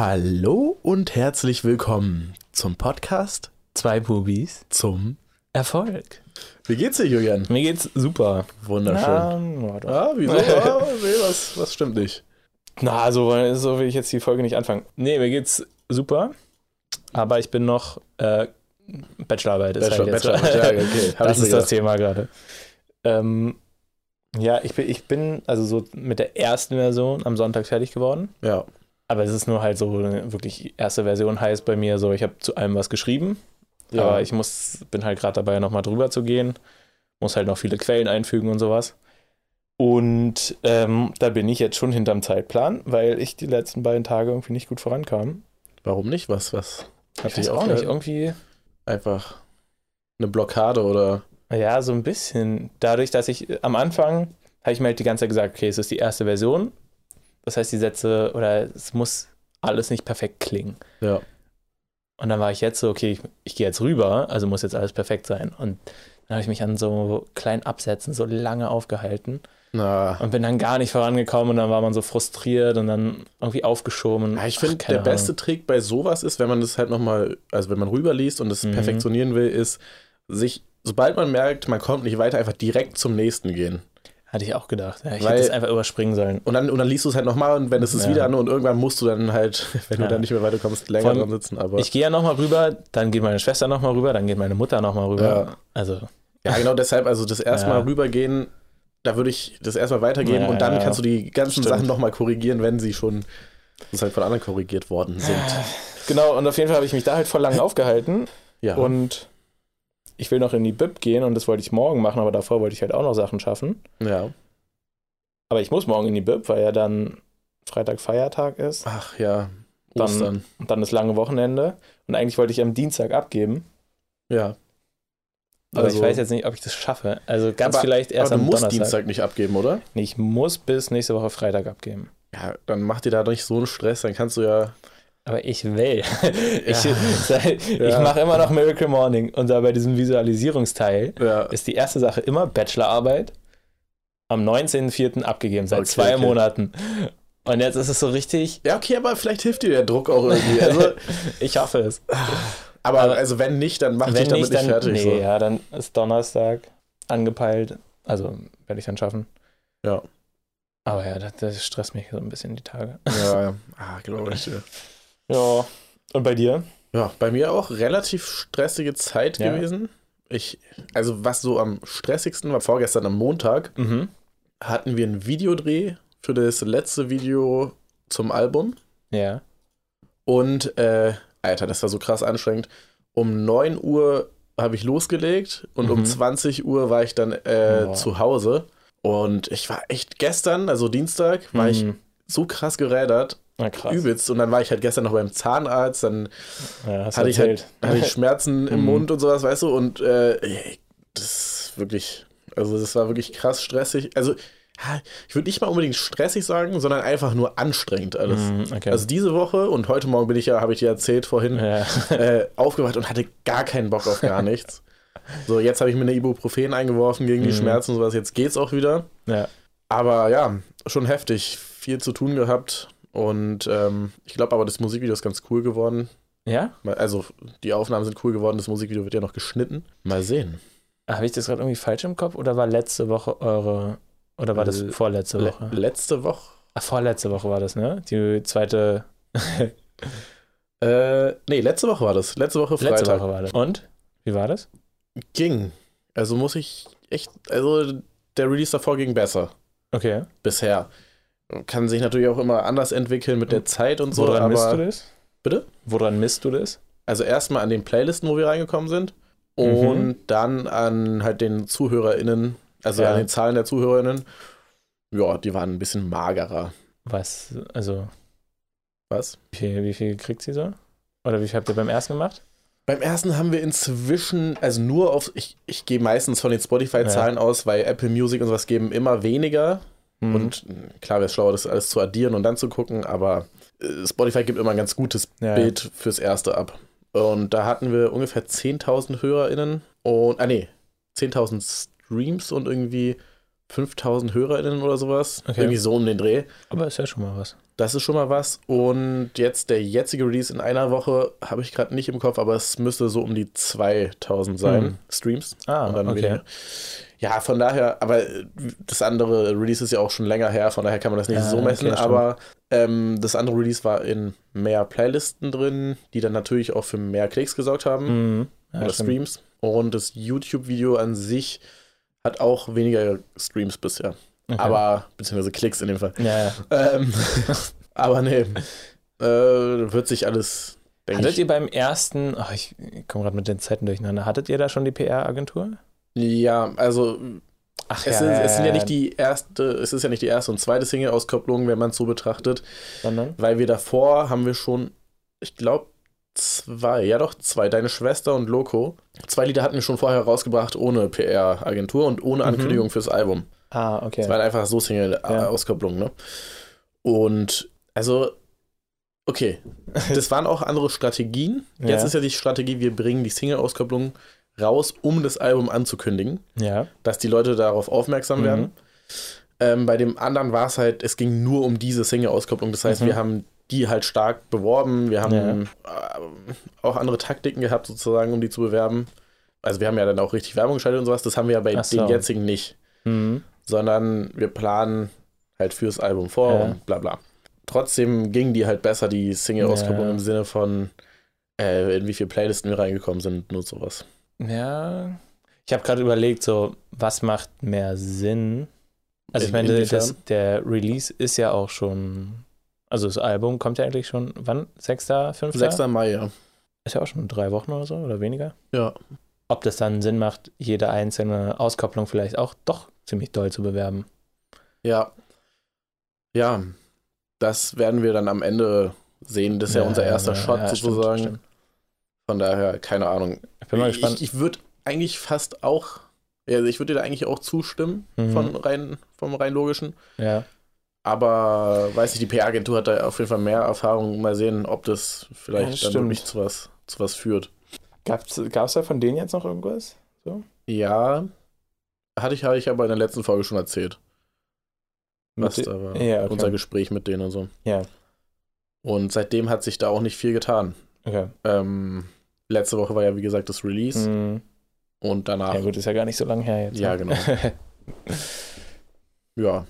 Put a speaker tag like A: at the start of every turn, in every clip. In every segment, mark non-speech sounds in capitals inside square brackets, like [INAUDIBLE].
A: Hallo und herzlich willkommen zum Podcast
B: Zwei Bubis
A: zum
B: Erfolg.
A: Wie geht's dir, Julian?
B: Mir geht's super.
A: Wunderschön.
B: Na.
A: Ah, wieso? [LAUGHS] Ah, nee, was, was stimmt nicht?
B: Na, so, so will ich jetzt die Folge nicht anfangen. Nee, mir geht's super. Aber ich bin noch äh, Bachelorarbeit. Ist
A: Bachelor,
B: halt jetzt
A: Bachelor, ja, okay. [LAUGHS] Hab
B: das ist
A: mir
B: das Thema gerade. Ähm, ja, ich bin, ich bin also so mit der ersten Version am Sonntag fertig geworden.
A: gedacht. Ja,
B: Aber es ist nur halt so wirklich erste Version heißt bei mir so, ich habe zu allem was geschrieben.
A: ja.
B: Aber ich muss, bin halt gerade dabei, nochmal drüber zu gehen. Muss halt noch viele Quellen einfügen und sowas. Und ähm, da bin ich jetzt schon hinterm Zeitplan, weil ich die letzten beiden Tage irgendwie nicht gut vorankam.
A: Warum nicht? Was, was? Hat
B: Ich weiß auch nicht, irgendwie,
A: Einfach eine Blockade oder.
B: ja, so ein bisschen. Dadurch, dass ich äh, am Anfang, habe ich mir halt die ganze Zeit gesagt, okay, es ist die erste Version. Das heißt, die Sätze oder es muss alles nicht perfekt klingen.
A: Ja.
B: Und dann war ich jetzt so, okay, ich, ich gehe jetzt rüber, also muss jetzt alles perfekt sein. Und dann habe ich mich an so kleinen Absätzen so lange aufgehalten
A: Na.
B: und bin dann gar nicht vorangekommen und dann war man so frustriert und dann irgendwie aufgeschoben.
A: Ja, ich finde, der beste Trick bei sowas ist, wenn man das halt nochmal, also wenn man rüberliest und das
B: Mhm.
A: perfektionieren will, ist, sich, sobald man merkt, man kommt nicht weiter, einfach direkt zum nächsten gehen.
B: Hatte ich auch gedacht. Ja, ich
A: Weil-
B: hätte es einfach überspringen sollen.
A: Und dann, und dann liest du es halt nochmal und wenn es ist
B: Ja.
A: wieder an und irgendwann musst du dann halt, [LAUGHS] wenn
B: Ja.
A: du dann nicht mehr weiterkommst, länger
B: allem,
A: dran sitzen. Aber
B: Ich gehe ja nochmal rüber, dann geht meine Schwester nochmal rüber, dann geht meine Mutter nochmal rüber.
A: Ja.
B: Also,
A: ja, genau deshalb, also das erste
B: Ja.
A: Mal rübergehen, da würde ich das erstmal weitergeben und dann kannst du die ganzen
B: Stimmt.
A: Sachen nochmal korrigieren, wenn sie schon das halt von anderen korrigiert worden sind.
B: genau, und auf jeden Fall habe ich mich da halt voll lang aufgehalten
A: Ja.
B: und ich will noch in die Bib gehen und das wollte ich morgen machen, aber davor wollte ich halt auch noch Sachen schaffen.
A: ja.
B: Aber ich muss morgen in die Bib, weil ja dann Freitag Feiertag ist.
A: Ach ja.
B: Dann-
A: Ostern.
B: Und dann das lange Wochenende. Und eigentlich wollte ich am Dienstag abgeben.
A: Ja.
B: Aber
A: Also-
B: ich weiß jetzt nicht, ob ich das schaffe. Also ganz
A: Aber-
B: vielleicht erst
A: Aber du
B: am
A: musst
B: Donnerstag.
A: Dienstag nicht abgeben, oder?
B: Nee, ich muss bis nächste Woche Freitag abgeben.
A: Ja, dann mach dir da nicht so einen Stress, dann kannst du ja.
B: Aber ich will. [LAUGHS] [LAUGHS] ich
A: Ja.
B: ich mache immer noch Miracle Morning. Und da bei diesem Visualisierungsteil ist die erste Sache immer Bachelorarbeit am 19.04. abgegeben, seit
A: Okay,
B: zwei
A: okay.
B: Monaten. Und jetzt ist es so richtig,
A: Ja, okay, aber vielleicht hilft dir der Druck auch irgendwie. Also, [LAUGHS]
B: ich hoffe es.
A: aber,
B: Aber-
A: also wenn nicht, dann mach dich damit
B: nicht,
A: nicht
B: dann,
A: fertig.
B: nee,
A: so.
B: ja, dann ist Donnerstag angepeilt. Also werde ich dann schaffen.
A: Ja.
B: Aber ja, das, das stresst mich so ein bisschen die Tage.
A: Ja, ja. Ah, glaube ich. Ja.
B: Ja. Und bei dir?
A: ja, bei mir auch relativ stressige Zeit
B: Ja.
A: gewesen. Ich, also was so am stressigsten war, vorgestern am Montag,
B: Mhm.
A: hatten wir einen Videodreh für das letzte Video zum Album.
B: Ja.
A: Und, äh, Alter, das war so krass anstrengend. Um 9 Uhr habe ich losgelegt und um
B: Mhm.
A: 20 Uhr war ich dann äh,
B: Boah.
A: zu Hause. Und ich war echt gestern, also Dienstag, war ich
B: Mhm.
A: so krass gerädert,
B: Na krass.
A: übelst. Und dann war ich halt gestern noch beim Zahnarzt, dann
B: Ja,
A: hatte ich halt hatte ich Schmerzen im
B: Mhm.
A: Mund und sowas, weißt du. Und äh, das ist wirklich, also das war wirklich krass stressig. Also ich würde nicht mal unbedingt stressig sagen, sondern einfach nur anstrengend alles.
B: Mhm, okay.
A: Also diese Woche und heute Morgen bin ich ja, habe ich dir erzählt vorhin,
B: ja.
A: äh, aufgewacht und hatte gar keinen Bock auf gar nichts. So, jetzt habe ich mir eine Ibuprofen eingeworfen gegen die
B: Mhm.
A: Schmerzen und sowas. Jetzt geht's auch wieder.
B: ja.
A: Aber ja, schon heftig. Viel zu tun gehabt. Und ähm, ich glaube aber, das Musikvideo ist ganz cool geworden.
B: Ja?
A: Also, die Aufnahmen sind cool geworden. Das Musikvideo wird ja noch geschnitten. Mal sehen.
B: Habe ich das gerade irgendwie falsch im Kopf oder war letzte Woche eure. Oder war das vorletzte
A: Le
B: Woche?
A: letzte Woche.
B: Ach, vorletzte Woche war das, ne? Die zweite. [LAUGHS]
A: Äh, nee, letzte Woche war das. Letzte Woche Freitag.
B: Letzte Woche war das. Und? Wie war das?
A: Ging. Also muss ich echt. Also, der Release davor ging besser.
B: Okay.
A: Bisher. Kann sich natürlich auch immer anders entwickeln mit der Zeit und so.
B: Woran misst du
A: aber
B: das?
A: Bitte?
B: Woran misst du das?
A: also erstmal an den Playlisten, wo wir reingekommen sind. Und
B: Mhm.
A: dann an halt den ZuhörerInnen, also
B: Ja.
A: an den Zahlen der ZuhörerInnen. Ja, die waren ein bisschen magerer.
B: Was, also,
A: Was?
B: wie viel, wie viel kriegt sie so? Oder wie viel habt ihr beim ersten gemacht?
A: Beim ersten haben wir inzwischen, also nur auf, ich, ich gehe meistens von den Spotify-Zahlen aus, weil Apple Music und sowas geben immer weniger.
B: Mhm.
A: Und mh, klar wäre es schlauer, das alles zu addieren und dann zu gucken, aber äh, Spotify gibt immer ein ganz gutes
B: Ja.
A: Bild fürs erste ab. Und da hatten wir ungefähr 10.000 HörerInnen und, ah nee, 10.000 Streams und irgendwie 5000 HörerInnen oder sowas.
B: Okay.
A: Irgendwie so um den Dreh.
B: Aber ist ja schon mal was.
A: Das ist schon mal was. Und jetzt der jetzige Release in einer Woche habe ich gerade nicht im Kopf, aber es müsste so um die 2000 sein,
B: Mhm.
A: Streams.
B: Ah, okay.
A: weniger. Ja, von daher, aber das andere Release ist ja auch schon länger her, von daher kann man das nicht
B: Ja,
A: so messen,
B: okay,
A: aber ähm, das andere Release war in mehr Playlisten drin, die dann natürlich auch für mehr Klicks gesorgt haben
B: Mhm. Ja,
A: oder
B: stimmt.
A: Streams. Und das YouTube-Video an sich hat auch weniger Streams bisher.
B: Okay.
A: Aber, beziehungsweise Klicks in dem Fall.
B: Ja.
A: Ähm, [LAUGHS] aber nee, äh, wird sich alles,
B: Hattet
A: ich.
B: ihr beim ersten, oh, ich komme gerade mit den Zeiten durcheinander, hattet ihr da schon die PR-Agentur?
A: Ja, also
B: Ach
A: es, ist, es sind ja nicht die erste, es ist ja nicht die erste und zweite Single-Auskopplung, wenn man es so betrachtet,
B: Sondern?
A: weil wir davor haben wir schon, ich glaube, zwei, ja doch, zwei, deine Schwester und Loco. Zwei Lieder hatten wir schon vorher rausgebracht ohne PR-Agentur und ohne
B: Mhm.
A: Ankündigung fürs Album.
B: Ah, okay.
A: Es war einfach so
B: Ja.
A: Single-Auskopplung, ne? Und also, okay, [LAUGHS] das waren auch andere Strategien. Jetzt
B: Ja.
A: ist ja die Strategie, wir bringen die Single-Auskopplung raus, um das Album anzukündigen,
B: Ja.
A: dass die Leute darauf aufmerksam
B: Mhm.
A: werden. Ähm, bei dem anderen war es halt, es ging nur um diese Single-Auskopplung. Das heißt,
B: Mhm.
A: wir haben die halt stark beworben. Wir haben äh, auch andere Taktiken gehabt, sozusagen, um die zu bewerben. Also wir haben ja dann auch richtig Werbung geschaltet und sowas. Das haben wir ja bei
B: so.
A: den jetzigen nicht
B: Mhm.
A: sondern wir planen halt fürs Album vor
B: Ja.
A: und bla bla. Trotzdem ging die halt besser, die Single-Auskopplung
B: Ja.
A: im Sinne von, äh, in wie viele Playlisten wir reingekommen sind, nur sowas.
B: Ja. Ich habe gerade überlegt, so, was macht mehr Sinn? Also ich
A: In-
B: meine, das, der Release ist ja auch schon, also das Album kommt ja eigentlich schon, wann? 6., 5.?
A: 6. Mai, ja.
B: Ist ja auch schon drei Wochen oder so oder weniger.
A: Ja.
B: Ob das dann Sinn macht, jede einzelne Auskopplung vielleicht auch doch ziemlich doll zu bewerben.
A: Ja. Ja. Das werden wir dann am Ende sehen. Das ist ja, unser erster Shot
B: ja, stimmt,
A: sozusagen.
B: stimmt.
A: Von daher, keine Ahnung.
B: Ich bin mal gespannt.
A: Ich, ich würde eigentlich fast auch, also ich würde dir da eigentlich auch zustimmen,
B: Mhm.
A: von rein, vom rein logischen.
B: ja.
A: Aber weiß nicht, die PR-Agentur hat da auf jeden Fall mehr Erfahrung. Mal sehen, ob das
B: Ja,
A: vielleicht
B: das
A: dann wirklich zu was, zu was führt.
B: Gab es da von denen jetzt noch irgendwas?
A: Ja, hatte ich, hatte ich aber in der letzten Folge schon erzählt. Was da war.
B: ja, okay.
A: Unser Gespräch mit denen und so.
B: Ja.
A: Und seitdem hat sich da auch nicht viel getan.
B: Okay.
A: Ähm, letzte Woche war ja, wie gesagt, das Release.
B: Mhm.
A: Und danach,
B: Ja gut, ist ja gar nicht so lange her jetzt.
A: Ja,
B: ne?
A: genau. [LAUGHS] ja.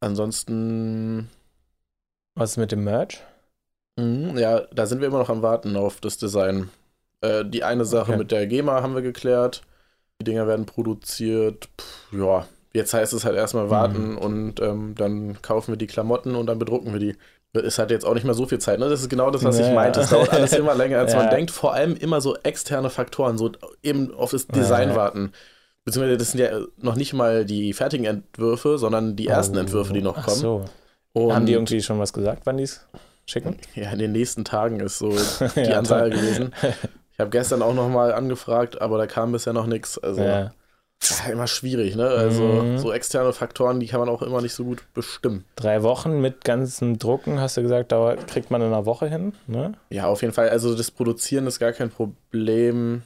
A: Ansonsten,
B: Was ist mit dem Merch?
A: mhm, ja, da sind wir immer noch am Warten auf das Design. Äh, die eine Sache
B: Okay.
A: mit der GEMA haben wir geklärt. Die Dinger werden produziert. Puh, ja, jetzt heißt es halt erstmal warten
B: Mhm.
A: und ähm, dann kaufen wir die Klamotten und dann bedrucken wir die. Ist halt jetzt auch nicht mehr so viel Zeit. Ne? Das ist genau das, was ich
B: Naja.
A: meinte. Es dauert alles [LAUGHS] immer länger, als man
B: Ja.
A: denkt. Vor allem immer so externe Faktoren, so eben auf das Design
B: Ja.
A: warten. Beziehungsweise das sind ja noch nicht mal die fertigen Entwürfe, sondern die ersten
B: Oh.
A: Entwürfe, die noch
B: Ach
A: kommen.
B: so.
A: Und
B: Haben die irgendwie schon was gesagt, wann die es schicken?
A: ja, in den nächsten Tagen ist so [LAUGHS] die
B: Ja,
A: Ansage gewesen. Ich habe gestern auch noch mal angefragt, aber da kam bisher noch nichts. Also
B: Ja.
A: Ja, immer schwierig, ne? Also
B: Mhm.
A: so externe Faktoren, die kann man auch immer nicht so gut bestimmen.
B: Drei Wochen mit ganzem Drucken, hast du gesagt, dauert, kriegt man in einer Woche hin, ne?
A: Ja, auf jeden Fall. Also das Produzieren ist gar kein Problem.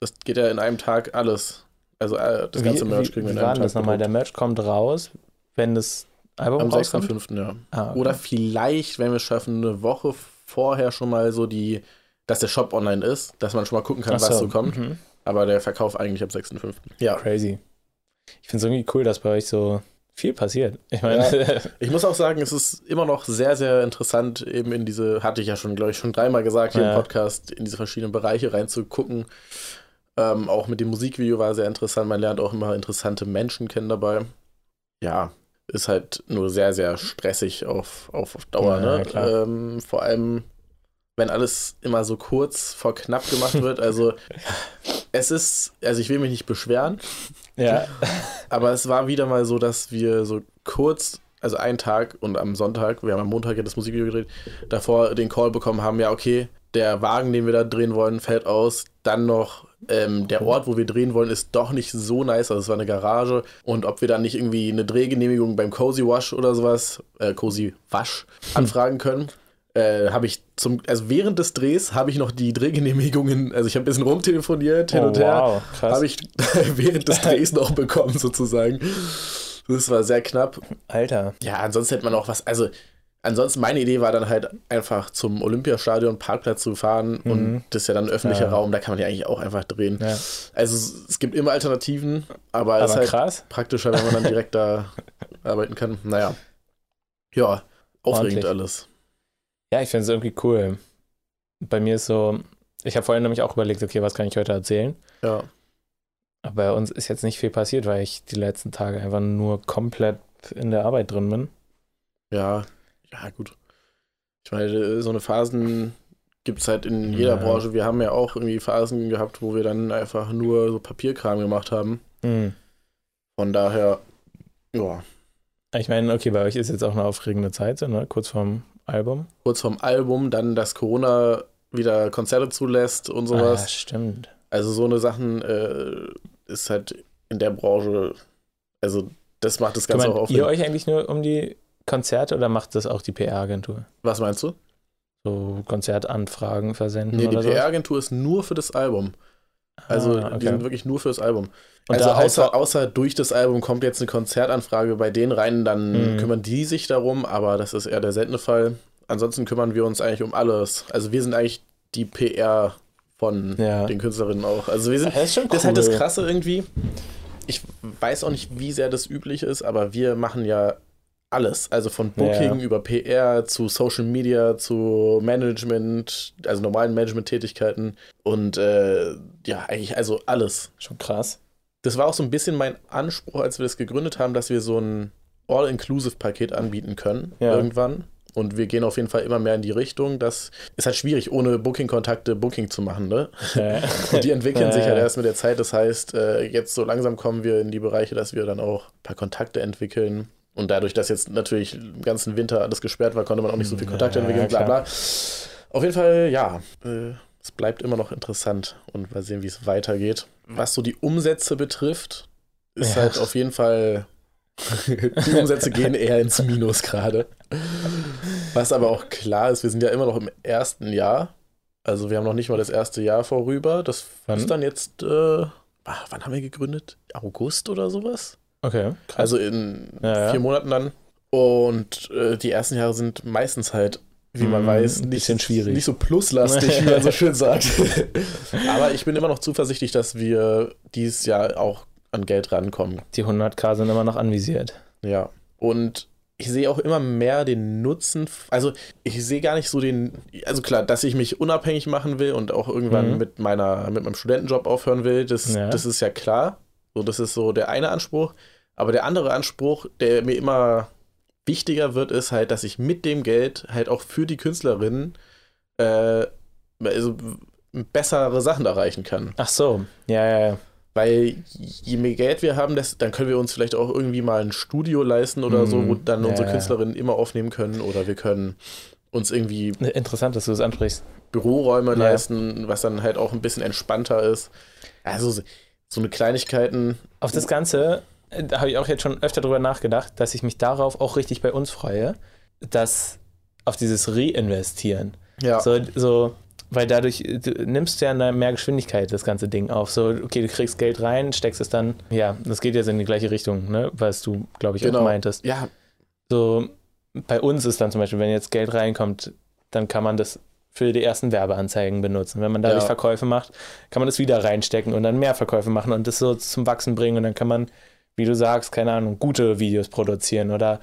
A: Das geht ja in einem Tag alles. Also äh, das ganze
B: wie,
A: Merch kriegen wir in einem
B: denn das
A: Tag.
B: nochmal? Der. Merch kommt raus, wenn das Album
A: Am
B: rauskommt?
A: 6.5. ja.
B: Ah, okay.
A: Oder vielleicht, wenn wir es schaffen, eine Woche vorher schon mal so die, dass der Shop online ist, dass man schon mal gucken kann,
B: Ach
A: was so kommt.
B: Mhm.
A: Aber der Verkauf eigentlich ab 6.5. Ja.
B: Crazy. Ich finde es irgendwie cool, dass bei euch so viel passiert. Ich meine, [LAUGHS]
A: Ich muss auch sagen, es ist immer noch sehr, sehr interessant, eben in diese, hatte ich ja schon, glaube ich, schon dreimal gesagt hier
B: Ja.
A: im Podcast, in diese verschiedenen Bereiche reinzugucken. Ähm, auch mit dem Musikvideo war sehr interessant. Man lernt auch immer interessante Menschen kennen dabei. Ja, ist halt nur sehr, sehr stressig auf, auf, auf Dauer.
B: Ja,
A: ne? Ähm, vor allem, wenn alles immer so kurz vor knapp gemacht wird. Also, es ist, also ich will mich nicht beschweren,
B: ja.
A: aber es war wieder mal so, dass wir so kurz, also einen Tag und am Sonntag, wir haben am Montag ja das Musikvideo gedreht, davor den Call bekommen haben, ja, okay, der Wagen, den wir da drehen wollen, fällt aus. Dann noch ähm, der Ort, wo wir drehen wollen, ist doch nicht so nice. Also es war eine Garage. Und ob wir dann nicht irgendwie eine Drehgenehmigung beim Cozy Wash oder sowas, äh, Cozy Wasch, anfragen können. Äh, habe ich zum, also während des Drehs habe ich noch die Drehgenehmigungen, also ich habe ein bisschen rumtelefoniert hin
B: Oh,
A: und her,
B: wow,
A: habe ich [LAUGHS] während des Drehs noch bekommen sozusagen. Das war sehr knapp.
B: Alter.
A: Ja, ansonsten hätte man auch was, also ansonsten meine Idee war dann halt einfach zum Olympiastadion Parkplatz zu fahren und das ist ja dann ein öffentlicher
B: Mhm. Ja.
A: Raum, da kann man ja eigentlich auch einfach drehen.
B: Ja.
A: Also es, gibt immer Alternativen, aber, es ist halt
B: krass.
A: praktischer, wenn man dann direkt da [LAUGHS] arbeiten kann. Naja. Ja, aufregend
B: Ordentlich.
A: alles.
B: Ja, ich finde es irgendwie cool. Bei mir ist so, ich habe vorhin nämlich auch überlegt, okay, was kann ich heute erzählen?
A: Ja.
B: Aber bei uns ist jetzt nicht viel passiert, weil ich die letzten Tage einfach nur komplett in der Arbeit drin bin.
A: Ja, ja, gut. Ich meine, so eine Phasen gibt es halt in jeder
B: Ja.
A: Branche. Wir haben ja auch irgendwie Phasen gehabt, wo wir dann einfach nur so Papierkram gemacht haben.
B: Hm.
A: Von daher, ja,
B: Ich meine, okay, bei euch ist jetzt auch eine aufregende Zeit, so, ne? kurz vorm Album.
A: kurz vorm Album, dann, dass Corona wieder Konzerte zulässt und sowas.
B: Ah, stimmt.
A: Also so eine Sachen äh, ist halt in der Branche, also das macht das Ganze auch
B: Kümmert
A: auf.
B: ihr euch eigentlich nur um die Konzerte oder macht das auch die PR-Agentur?
A: Was meinst du?
B: So Konzertanfragen versenden
A: Nee, die? PR-Agentur ist nur für das Album. Also
B: ah,
A: die sind wirklich nur für das Album.
B: Und
A: also außer, außer durch das Album kommt jetzt eine Konzertanfrage bei denen rein, dann
B: Mhm.
A: kümmern die sich darum, aber das ist eher der seltene Fall. Ansonsten kümmern wir uns eigentlich um alles. Also wir sind eigentlich die PR von
B: Ja.
A: den Künstlerinnen auch. Also wir sind,
B: Das ist schon
A: das ist halt das
B: cool.
A: Krasse irgendwie. Ich weiß auch nicht, wie sehr das üblich ist, aber wir machen ja alles. Also von Booking
B: Ja.
A: über PR zu Social Media zu Management, also normalen Management-Tätigkeiten und äh, ja, eigentlich also alles.
B: Schon krass.
A: Das war auch so ein bisschen mein Anspruch, als wir das gegründet haben, dass wir so ein All-Inclusive-Paket anbieten können
B: Ja.
A: irgendwann. Und wir gehen auf jeden Fall immer mehr in die Richtung. Das ist halt schwierig, ohne Booking-Kontakte Booking zu machen, ne?
B: Ja. [LAUGHS]
A: Und die entwickeln [LAUGHS]
B: Ja,
A: sich halt
B: ja.
A: erst mit der Zeit. Das heißt, äh, jetzt so langsam kommen wir in die Bereiche, dass wir dann auch ein paar Kontakte entwickeln. Und dadurch, dass jetzt natürlich im ganzen Winter alles gesperrt war, konnte man auch nicht so viel Kontakte
B: Ja,
A: entwickeln, bla bla. Auf jeden Fall, ja, äh, es bleibt immer noch interessant und mal sehen, wie es weitergeht. Was so die Umsätze betrifft, ist
B: Ja.
A: halt auf jeden Fall, die Umsätze gehen eher ins Minus gerade. Was aber auch klar ist, wir sind ja immer noch im ersten Jahr. Also wir haben noch nicht mal das erste Jahr vorüber. Das
B: Wann?
A: ist dann jetzt, äh, ah, wann haben wir gegründet? August oder sowas?
B: Okay, krass.
A: Also in
B: Ja,
A: vier Monaten dann. Und äh, die ersten Jahre sind meistens halt, wie man
B: Mm,
A: weiß,
B: ein
A: nicht,
B: bisschen schwierig.
A: nicht so pluslastig, wie man so [LAUGHS] schön sagt. [LAUGHS] Aber ich bin immer noch zuversichtlich, dass wir dieses Jahr auch an Geld rankommen.
B: die 100k sind immer noch anvisiert.
A: Ja. Und ich sehe auch immer mehr den Nutzen. Also ich sehe gar nicht so den, also klar, dass ich mich unabhängig machen will und auch irgendwann
B: Mhm.
A: mit meiner, mit meinem Studentenjob aufhören will, das,
B: Ja.
A: das ist ja klar. So, das ist so der eine Anspruch. Aber der andere Anspruch, der mir immer wichtiger wird, ist halt, dass ich mit dem Geld halt auch für die Künstlerinnen äh, also bessere Sachen erreichen kann.
B: Ach so, ja, ja, ja.
A: Weil je mehr Geld wir haben, desto, dann können wir uns vielleicht auch irgendwie mal ein Studio leisten oder so, wo
B: Mhm.
A: dann
B: Ja,
A: unsere
B: ja.
A: Künstlerinnen immer aufnehmen können. Oder wir können uns irgendwie
B: Interessant, dass du das ansprichst.
A: Büroräume
B: Ja.
A: leisten, was dann halt auch ein bisschen entspannter ist. Also so- so eine Kleinigkeiten.
B: Auf das Ganze da habe ich auch jetzt schon öfter drüber nachgedacht, dass ich mich darauf auch richtig bei uns freue, dass auf dieses Reinvestieren.
A: Ja,
B: So, so, weil dadurch du nimmst ja eine mehr Geschwindigkeit das ganze Ding auf. So, okay, du kriegst Geld rein, steckst es dann, ja, das geht jetzt in die gleiche Richtung, ne, was du, glaube ich,
A: Genau.
B: auch meintest.
A: ja,
B: So, bei uns ist dann zum Beispiel, wenn jetzt Geld reinkommt, dann kann man das für die ersten Werbeanzeigen benutzen. Wenn man dadurch
A: Ja.
B: Verkäufe macht, kann man das wieder reinstecken und dann mehr Verkäufe machen und das so zum Wachsen bringen und dann kann man, wie du sagst, keine Ahnung, gute Videos produzieren oder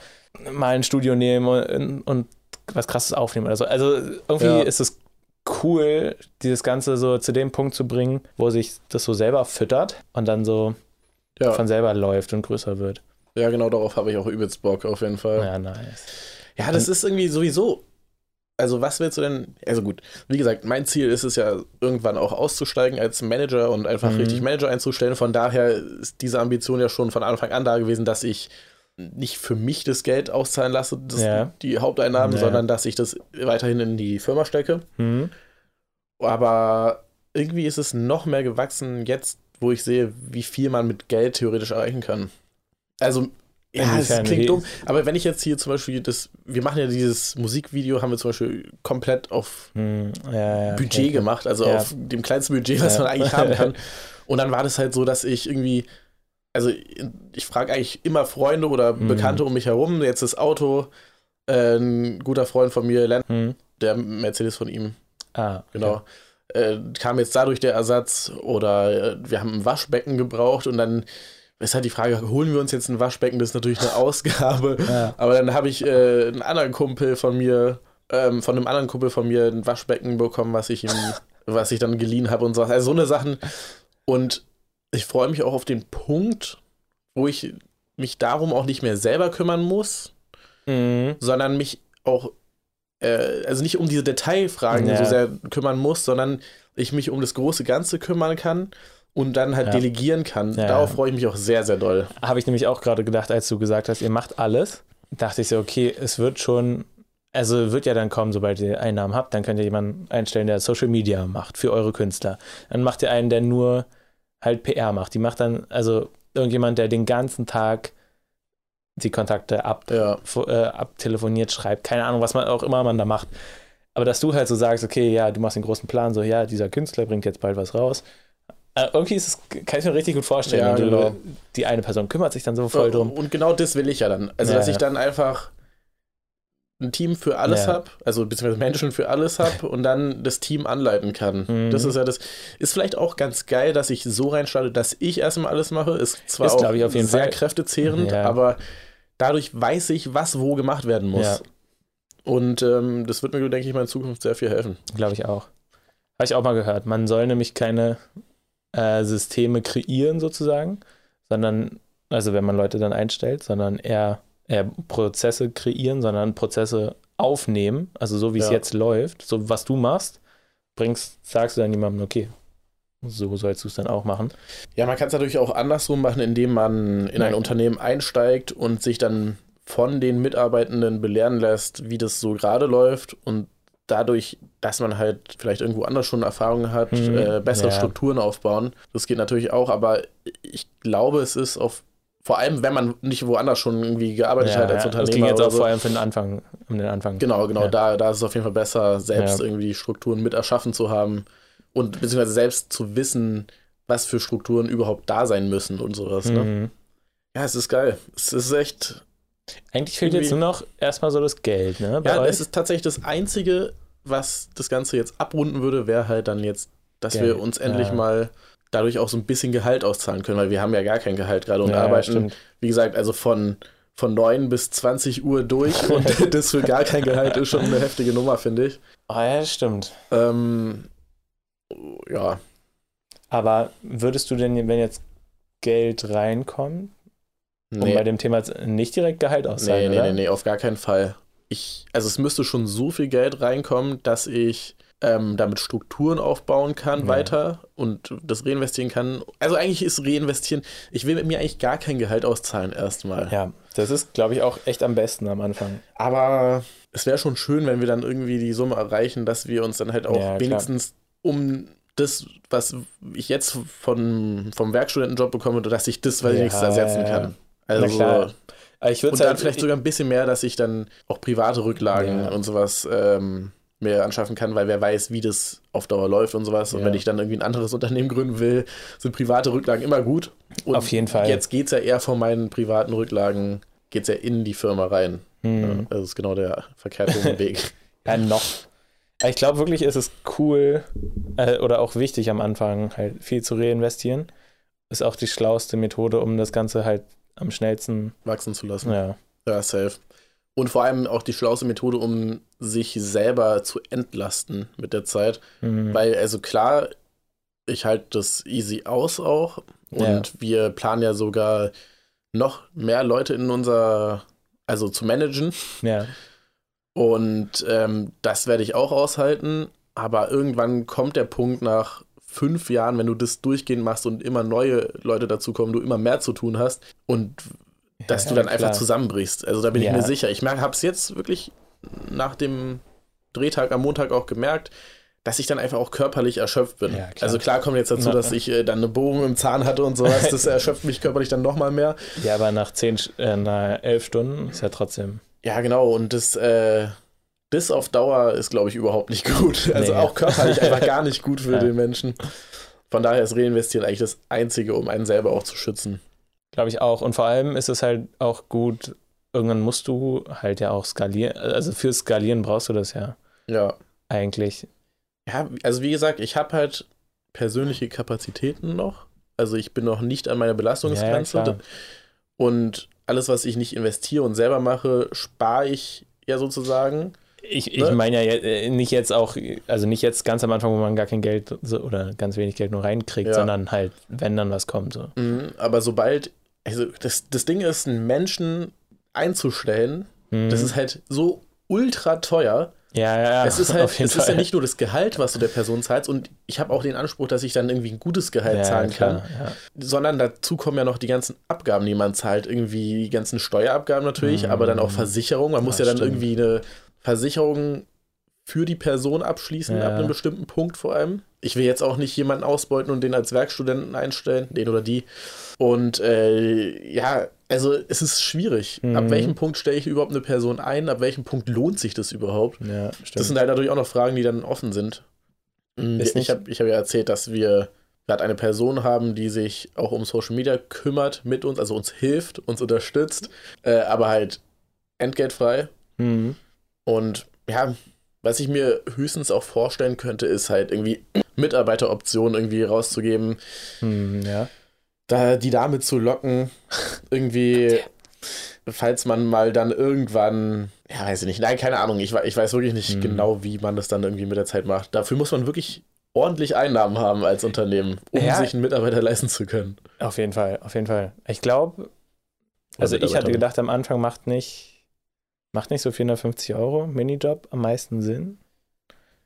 B: mal ein Studio nehmen und, und was krasses aufnehmen oder so. Also irgendwie
A: Ja.
B: ist es cool, dieses Ganze so zu dem Punkt zu bringen, wo sich das so selber füttert und dann so
A: ja,
B: von selber läuft und größer wird.
A: ja, genau darauf habe ich auch übelst Bock auf jeden Fall.
B: Ja, nice.
A: Ja, das ist irgendwie sowieso. Also, was willst du denn? Also, gut, wie gesagt, mein Ziel ist es ja, irgendwann auch auszusteigen als Manager und einfach
B: Mhm.
A: richtig Manager einzustellen. Von daher ist diese Ambition ja schon von Anfang an da gewesen, dass ich nicht für mich das Geld auszahlen lasse,
B: Ja.
A: die Haupteinnahmen,
B: Ja.
A: sondern dass ich das weiterhin in die Firma stecke.
B: Hm?
A: Aber irgendwie ist es noch mehr gewachsen jetzt, wo ich sehe, wie viel man mit Geld theoretisch erreichen kann. Also, Ja,
B: Inwiefern
A: klingt dumm. Aber wenn ich jetzt hier zum Beispiel das, wir machen ja dieses Musikvideo, haben wir zum Beispiel komplett auf
B: Hm, ja, ja,
A: Budget
B: okay.
A: gemacht, also
B: Ja.
A: auf dem kleinsten Budget, was man eigentlich haben kann. [LAUGHS] Und dann war das halt so, dass ich irgendwie, also ich frage eigentlich immer Freunde oder
B: Mhm.
A: Bekannte um mich herum. Jetzt das Auto, äh, ein guter Freund von mir, Len,
B: Hm.
A: der Mercedes von ihm,
B: Ah, okay.
A: genau. Äh, kam jetzt dadurch der Ersatz oder äh, wir haben ein Waschbecken gebraucht und dann ist halt die Frage, holen wir uns jetzt ein Waschbecken? Das ist natürlich eine [LAUGHS] Ausgabe.
B: Ja.
A: Aber dann habe ich äh, einen anderen Kumpel von mir, ähm, von einem anderen Kumpel von mir ein Waschbecken bekommen, was ich ihm, [LAUGHS] was ich dann geliehen habe und so. Also so eine Sachen. Und ich freue mich auch auf den Punkt, wo ich mich darum auch nicht mehr selber kümmern muss,
B: Mhm.
A: sondern mich auch, äh, also nicht um diese Detailfragen
B: Ja.
A: so sehr kümmern muss, sondern ich mich um das große Ganze kümmern kann und dann halt
B: Ja.
A: delegieren kann.
B: Ja,
A: Darauf freue ich mich auch sehr, sehr doll.
B: Habe ich nämlich auch gerade gedacht, als du gesagt hast, ihr macht alles. Dachte ich so, okay, es wird schon, also wird ja dann kommen, sobald ihr Einnahmen habt, dann könnt ihr jemanden einstellen, der Social Media macht für eure Künstler. Dann macht ihr einen, der nur halt PR macht. Die macht dann, also irgendjemand, der den ganzen Tag die Kontakte ab,
A: Ja.
B: äh, abtelefoniert, schreibt, keine Ahnung, was man auch immer man da macht. Aber dass du halt so sagst, okay, ja, du machst den großen Plan, so, ja, dieser Künstler bringt jetzt bald was raus. Äh, irgendwie ist es, kann ich mir richtig gut vorstellen.
A: Ja,
B: du,
A: genau.
B: Die eine Person kümmert sich dann so voll drum.
A: Und genau das will ich ja dann. Also,
B: Ja,
A: dass ich dann einfach ein Team für alles
B: Ja.
A: habe, also beziehungsweise Menschen für alles habe [LAUGHS] und dann das Team anleiten kann.
B: Mhm.
A: Das ist ja das. Ist vielleicht auch ganz geil, dass ich so reinstarte, dass ich erstmal alles mache. Ist zwar
B: Ist,
A: auch
B: ich, auf jeden
A: sehr
B: Fall.
A: kräftezehrend,
B: Ja.
A: aber dadurch weiß ich, was wo gemacht werden muss.
B: Ja.
A: Und ähm, das wird mir, denke ich mal, in Zukunft sehr viel helfen.
B: Glaube ich auch. Habe ich auch mal gehört. Man soll nämlich keine äh, Systeme kreieren, sozusagen, sondern, also wenn man Leute dann einstellt, sondern eher, eher Prozesse kreieren, sondern Prozesse aufnehmen, also so wie es
A: Ja.
B: jetzt läuft, so was du machst, bringst, sagst du dann jemandem, okay, so sollst du es dann auch machen.
A: Ja, man kann es natürlich auch andersrum machen, indem man in ein
B: Ja.
A: Unternehmen einsteigt und sich dann von den Mitarbeitenden belehren lässt, wie das so gerade läuft und dadurch, dass man halt vielleicht irgendwo anders schon Erfahrungen hat,
B: Mhm.
A: äh, bessere
B: Ja.
A: Strukturen aufbauen. Das geht natürlich auch, aber ich glaube, es ist auf vor allem, wenn man nicht woanders schon irgendwie gearbeitet hat als
B: das ging
A: Unternehmer
B: jetzt auch
A: so.
B: vor allem für den Anfang, um den Anfang.
A: Genau, genau,
B: Ja.
A: da, da ist es auf jeden Fall besser, selbst
B: Ja.
A: irgendwie die Strukturen mit erschaffen zu haben und beziehungsweise selbst zu wissen, was für Strukturen überhaupt da sein müssen und sowas. Ne?
B: Mhm.
A: Ja, es ist geil. Es ist echt.
B: Eigentlich fehlt jetzt nur noch erstmal so das Geld, ne? bei
A: Ja,
B: euch?
A: es ist tatsächlich das Einzige, was das Ganze jetzt abrunden würde, wäre halt dann jetzt, dass
B: Geld,
A: wir uns endlich
B: ja.
A: mal dadurch auch so ein bisschen Gehalt auszahlen können, weil wir haben ja gar kein Gehalt gerade und
B: Ja,
A: arbeiten,
B: stimmt.
A: wie gesagt, also von, von 9 bis 20 Uhr durch [LAUGHS] und [LAUGHS] das für gar kein Gehalt ist schon eine heftige Nummer, finde ich.
B: Ah, ja, das stimmt.
A: Ähm, ja,
B: Aber würdest du denn, wenn jetzt Geld reinkommt, um bei
A: nee,
B: dem Thema nicht direkt Gehalt
A: nee,
B: auszahlen,
A: nee,
B: oder?
A: nee, nee, auf gar keinen Fall. Ich, also es müsste schon so viel Geld reinkommen, dass ich ähm, damit Strukturen aufbauen kann
B: Ja.
A: weiter und das reinvestieren kann. Also eigentlich ist reinvestieren, ich will mir eigentlich gar kein Gehalt auszahlen erstmal.
B: Ja, das ist, glaube ich, auch echt am besten am Anfang.
A: Aber es wäre schon schön, wenn wir dann irgendwie die Summe erreichen, dass wir uns dann halt auch
B: Ja, klar.
A: wenigstens um das, was ich jetzt von, vom Werkstudentenjob bekomme, dass ich das weil
B: Ja,
A: wenigstens ersetzen
B: ja, ja.
A: kann. Also,
B: klar. Ich würde
A: und dann vielleicht sogar ein bisschen mehr, dass ich dann auch private Rücklagen
B: Ja.
A: und sowas ähm, mir anschaffen kann, weil wer weiß, wie das auf Dauer läuft und sowas. Und
B: Ja.
A: wenn ich dann irgendwie ein anderes Unternehmen gründen will, sind private Rücklagen immer gut. Und
B: Auf jeden Fall.
A: Jetzt geht es ja eher von meinen privaten Rücklagen, geht es ja in die Firma rein.
B: Hm.
A: das ist genau der verkehrte [LAUGHS] Weg.
B: Ja, noch. Ich glaube wirklich, ist es cool äh, oder auch wichtig am Anfang halt viel zu reinvestieren. Ist auch die schlauste Methode, um das Ganze halt am schnellsten,
A: wachsen zu lassen.
B: ja.
A: Ja, safe. Und vor allem auch die schlauste Methode, um sich selber zu entlasten mit der Zeit.
B: Mhm.
A: Weil, also klar, ich halte das easy aus auch. Und
B: Ja.
A: wir planen ja sogar noch mehr Leute in unser, also zu managen.
B: ja.
A: Und ähm, das werde ich auch aushalten. Aber irgendwann kommt der Punkt nach fünf Jahren, wenn du das durchgehend machst und immer neue Leute dazukommen, du immer mehr zu tun hast und dass
B: Ja,
A: du dann
B: klar.
A: einfach zusammenbrichst. Also da bin
B: Ja.
A: ich mir sicher. Ich habe es jetzt wirklich nach dem Drehtag am Montag auch gemerkt, dass ich dann einfach auch körperlich erschöpft bin.
B: Ja, klar.
A: also klar kommt jetzt dazu,
B: Na,
A: dass ich äh, dann eine Bogen im Zahn hatte und sowas. Das [LAUGHS] erschöpft mich körperlich dann nochmal mehr.
B: Ja, aber nach zehn, äh, nach elf Stunden ist ja trotzdem.
A: Ja, genau. Und das, äh, das auf Dauer ist, glaube ich, überhaupt nicht gut. [LAUGHS] Also
B: Nee.
A: auch körperlich einfach gar nicht gut für [LAUGHS]
B: Ja.
A: den Menschen. Von daher ist Reinvestieren eigentlich das Einzige, um einen selber auch zu schützen.
B: Glaube ich auch. Und vor allem ist es halt auch gut, irgendwann musst du halt ja auch skalieren. Also fürs Skalieren brauchst du das ja
A: Ja.
B: eigentlich.
A: Ja, also wie gesagt, ich habe halt persönliche Kapazitäten noch. Also ich bin noch nicht an meiner Belastungsgrenze.
B: Ja,
A: und alles, was ich nicht investiere und selber mache, spare ich ja sozusagen.
B: Ich, ich
A: Ne?
B: meine ja äh, nicht jetzt auch, also nicht jetzt ganz am Anfang, wo man gar kein Geld so, oder ganz wenig Geld nur reinkriegt,
A: Ja.
B: sondern halt, wenn dann was kommt. So.
A: Mhm, Aber sobald, also das, das Ding ist, einen Menschen einzustellen,
B: Mhm.
A: das ist halt so ultra teuer.
B: ja, ja, ja,
A: Es ist halt, [LAUGHS]
B: auf jeden
A: es ist ja
B: Fall.
A: nicht nur das Gehalt, was du der Person zahlst, und ich habe auch den Anspruch, dass ich dann irgendwie ein gutes Gehalt
B: ja,
A: zahlen
B: klar,
A: kann,
B: Ja.
A: sondern dazu kommen ja noch die ganzen Abgaben, die man zahlt, irgendwie die ganzen Steuerabgaben natürlich,
B: Mhm.
A: aber dann auch Versicherung. Man muss
B: Ja,
A: ja dann
B: stimmt.
A: irgendwie eine Versicherung für die Person abschließen,
B: Ja.
A: ab einem bestimmten Punkt vor allem. Ich will jetzt auch nicht jemanden ausbeuten und den als Werkstudenten einstellen, den oder die. Und äh, ja, also es ist schwierig. Ab
B: Mhm.
A: welchem Punkt stelle ich überhaupt eine Person ein? Ab welchem Punkt lohnt sich das überhaupt?
B: ja,
A: Das sind halt natürlich auch noch Fragen, die dann offen sind. Mm,
B: Ist
A: Ich habe ich hab ja erzählt, dass wir gerade eine Person haben, die sich auch um Social Media kümmert mit uns, also uns hilft, uns unterstützt, äh, aber halt entgeltfrei.
B: Mhm.
A: Und ja, was ich mir höchstens auch vorstellen könnte, ist halt irgendwie [CLEARS THROAT] Mitarbeiteroptionen irgendwie rauszugeben,
B: Mhm, ja.
A: da die damit zu locken, [LAUGHS] irgendwie, falls man mal dann irgendwann, ja, weiß ich nicht, nein, keine Ahnung, ich, ich weiß wirklich nicht
B: Hm.
A: genau, wie man das dann irgendwie mit der Zeit macht. Dafür muss man wirklich ordentlich Einnahmen haben als Unternehmen, um
B: Ja.
A: sich einen Mitarbeiter leisten zu können.
B: Auf jeden Fall, auf jeden Fall. Ich glaube, also
A: Oder
B: ich hatte gedacht, am Anfang macht nicht, macht nicht so 450 Euro Minijob am meisten Sinn.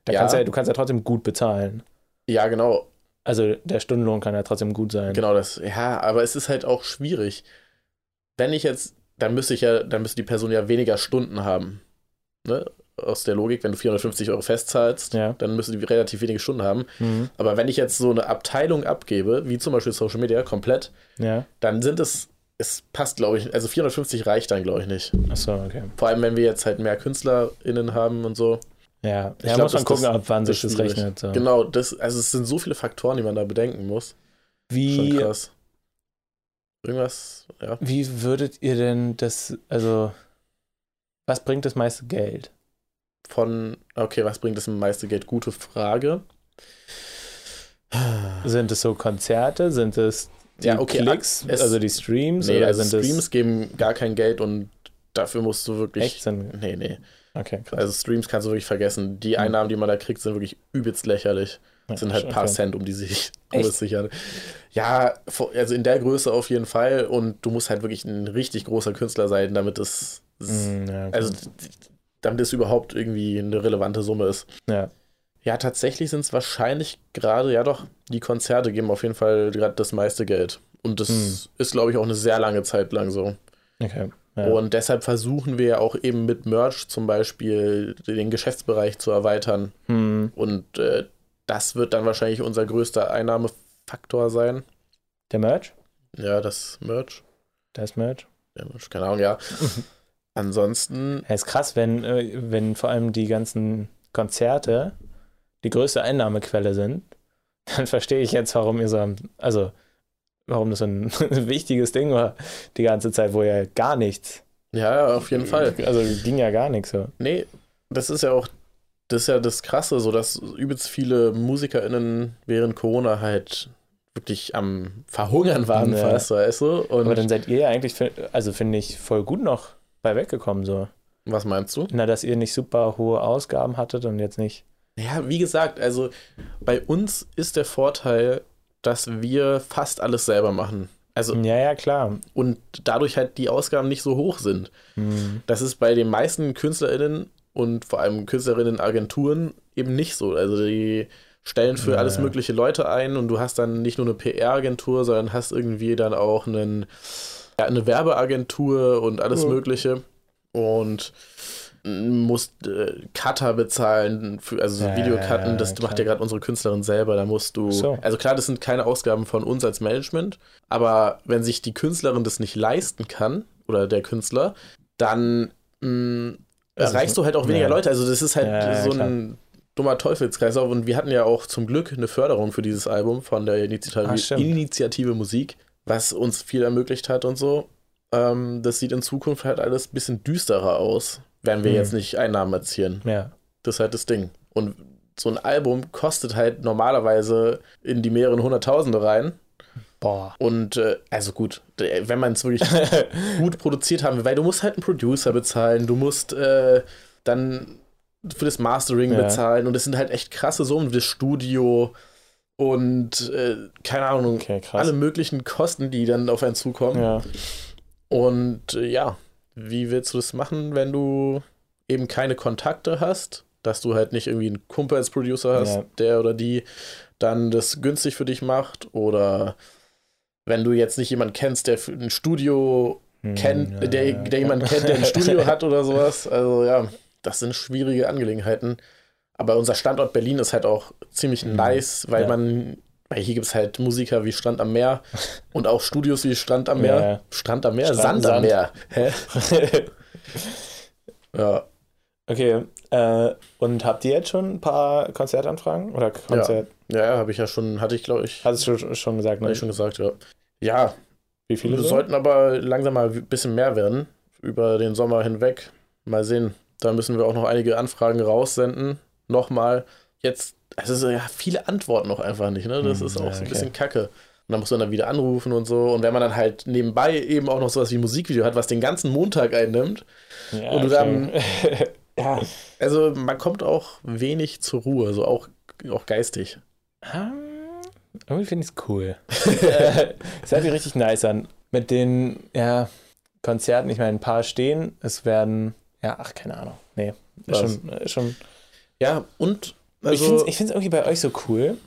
B: Da
A: Ja.
B: kannst du, ja, du kannst ja trotzdem gut bezahlen.
A: Ja, genau,
B: Also der Stundenlohn kann ja trotzdem gut sein.
A: genau das. Ja, aber es ist halt auch schwierig. Wenn ich jetzt, dann müsste ich ja, dann müsste die Person ja weniger Stunden haben. Ne? Aus der Logik, wenn du 450 Euro festzahlst,
B: Ja.
A: dann müsste die relativ wenige Stunden haben.
B: Mhm.
A: Aber wenn ich jetzt so eine Abteilung abgebe, wie zum Beispiel Social Media, komplett,
B: Ja.
A: dann sind es, es passt, glaube ich, also 450 reicht dann, glaube ich, nicht.
B: Achso, okay.
A: Vor allem, wenn wir jetzt halt mehr KünstlerInnen haben und so.
B: Ja,
A: Ich
B: ja
A: glaub,
B: muss man gucken,
A: das-
B: ab wann sich
A: das schwierig.
B: rechnet. So.
A: Genau, das, also es sind so viele Faktoren, die man da bedenken muss. Schon
B: Wie,
A: krass. Irgendwas, ja.
B: wie würdet ihr denn das, also, was bringt das meiste Geld?
A: Von, okay, was bringt das meiste Geld? Gute Frage.
B: Sind es so Konzerte? Sind es die
A: Ja, okay,
B: Klicks,
A: es-
B: also die Streams?
A: Nee, also Streams geben gar kein Geld und dafür musst du wirklich.
B: echt? Sind,
A: Nee, nee.
B: okay, krass.
A: Also Streams kannst du wirklich vergessen. Die
B: Hm.
A: Einnahmen, die man da kriegt, sind wirklich übelst lächerlich. Das sind halt ein paar
B: okay.
A: Cent, um die sich [LAUGHS] um es sichern. Ja, also in der Größe auf jeden Fall. Und du musst halt wirklich ein richtig großer Künstler sein, damit es
B: Mm, ja, okay.
A: also damit es überhaupt irgendwie eine relevante Summe ist.
B: ja.
A: Ja, tatsächlich sind es wahrscheinlich gerade, ja doch, die Konzerte geben auf jeden Fall gerade das meiste Geld. Und das
B: Hm.
A: ist, glaube ich, auch eine sehr lange Zeit lang so.
B: Okay. Ja.
A: Und deshalb versuchen wir ja auch eben mit Merch zum Beispiel den Geschäftsbereich zu erweitern.
B: Hm,
A: Und äh, das wird dann wahrscheinlich unser größter Einnahmefaktor sein.
B: der Merch?
A: Ja, das Merch.
B: Das Merch?
A: Ja, Merch, keine Ahnung, ja. [LAUGHS] Ansonsten,
B: Ja, ist krass, wenn, äh, wenn vor allem die ganzen Konzerte die größte Einnahmequelle sind, dann verstehe ich jetzt, warum ihr so, also warum das so ein [LAUGHS] wichtiges Ding war die ganze Zeit, wo ja gar nichts.
A: ja, auf jeden Fall.
B: Also ging ja gar nichts so.
A: Nee, das ist ja auch, das ist ja das Krasse, so dass übelst viele MusikerInnen während Corona halt wirklich am Verhungern waren
B: Ja.
A: fast, weißt du? Und
B: Aber dann seid ihr ja eigentlich, also finde ich, voll gut noch bei weggekommen so.
A: was meinst du?
B: Na, dass ihr nicht super hohe Ausgaben hattet und jetzt nicht.
A: Ja, wie gesagt, also bei uns ist der Vorteil, dass wir fast alles selber machen. Also
B: Ja, ja, klar.
A: und dadurch halt die Ausgaben nicht so hoch sind.
B: Hm.
A: Das ist bei den meisten KünstlerInnen und vor allem KünstlerInnen-Agenturen eben nicht so. Also die stellen für
B: Ja,
A: alles mögliche Leute ein und du hast dann nicht nur eine PR-Agentur, sondern hast irgendwie dann auch einen, ja, eine Werbeagentur und alles
B: Ja.
A: Mögliche. Und musst äh, Cutter bezahlen, für, also so
B: Ja,
A: Videocutten,
B: ja,
A: das
B: klar.
A: macht ja gerade unsere Künstlerin selber, da musst du,
B: So.
A: also klar, das sind keine Ausgaben von uns als Management, aber wenn sich die Künstlerin das nicht leisten kann, oder der Künstler, dann mh,
B: ist-
A: erreichst du halt auch weniger
B: ja.
A: Leute, also das ist halt
B: Ja, ja,
A: so
B: klar.
A: ein dummer Teufelskreislauf und wir hatten ja auch zum Glück eine Förderung für dieses Album von der Initiative,
B: Ah.
A: Initiative Musik, was uns viel ermöglicht hat und so. Ähm, das sieht in Zukunft halt alles ein bisschen düsterer aus, wenn wir
B: Hm.
A: jetzt nicht Einnahmen erzielen.
B: Ja.
A: Das ist halt das Ding. Und so ein Album kostet halt normalerweise in die mehreren Hunderttausende rein.
B: Boah.
A: Und äh, also gut, wenn man es wirklich [LAUGHS] gut produziert haben will, weil du musst halt einen Producer bezahlen, du musst äh, dann für das Mastering
B: Ja.
A: bezahlen und das sind halt echt krasse Summen, das Studio und äh, keine Ahnung,
B: Okay,
A: alle möglichen Kosten, die dann auf einen zukommen.
B: ja.
A: Und äh, ja, wie willst du das machen, wenn du eben keine Kontakte hast? Dass du halt nicht irgendwie einen Kumpel als Producer hast,
B: Ja.
A: der oder die dann das günstig für dich macht. Oder wenn du jetzt nicht jemanden kennst, der für ein Studio
B: Hm,
A: kennt,
B: ja,
A: der,
B: ja,
A: der
B: klar.
A: jemanden kennt, der ein Studio hat oder sowas. [LAUGHS] Also ja, das sind schwierige Angelegenheiten. Aber unser Standort Berlin ist halt auch ziemlich
B: Mhm.
A: nice, weil
B: Ja.
A: man, weil hier gibt es halt Musiker wie Strand am Meer und auch Studios wie Strand am Meer.
B: Ja.
A: Strand am Meer?
B: Strand,
A: Sand am. Meer. Hä? [LAUGHS] Ja.
B: okay. Äh, und habt ihr jetzt schon ein paar Konzertanfragen? Oder Konzert?
A: Ja, ja habe ich ja schon, hatte ich glaube ich,
B: Hattest du schon- gesagt,
A: hatte
B: ne?
A: ich schon gesagt, ja. Ja,
B: Wie viele?
A: wir
B: so?
A: sollten aber langsam mal ein bisschen mehr werden über den Sommer hinweg. Mal sehen. Da müssen wir auch noch einige Anfragen raussenden. Nochmal. Jetzt, es ist ja viele Antworten noch einfach nicht, ne? Das
B: Hm,
A: ist auch
B: ja,
A: so ein
B: okay.
A: bisschen kacke. Und dann muss man dann wieder anrufen und so. Und wenn man dann halt nebenbei eben auch noch sowas wie ein Musikvideo hat, was den ganzen Montag einnimmt,
B: Ja,
A: und du dann- [LAUGHS] ja, also man kommt auch wenig zur Ruhe, so auch, auch geistig.
B: Ah, Irgendwie finde ich es cool. Äh, [LAUGHS] Es hört sich richtig nice an. Mit den ja, Konzerten, ich meine, ein paar stehen. Es werden, ja, ach, keine Ahnung. Nee, schon, ist schon.
A: Ja, und
B: ich
A: also,
B: finde es ich irgendwie bei euch so cool,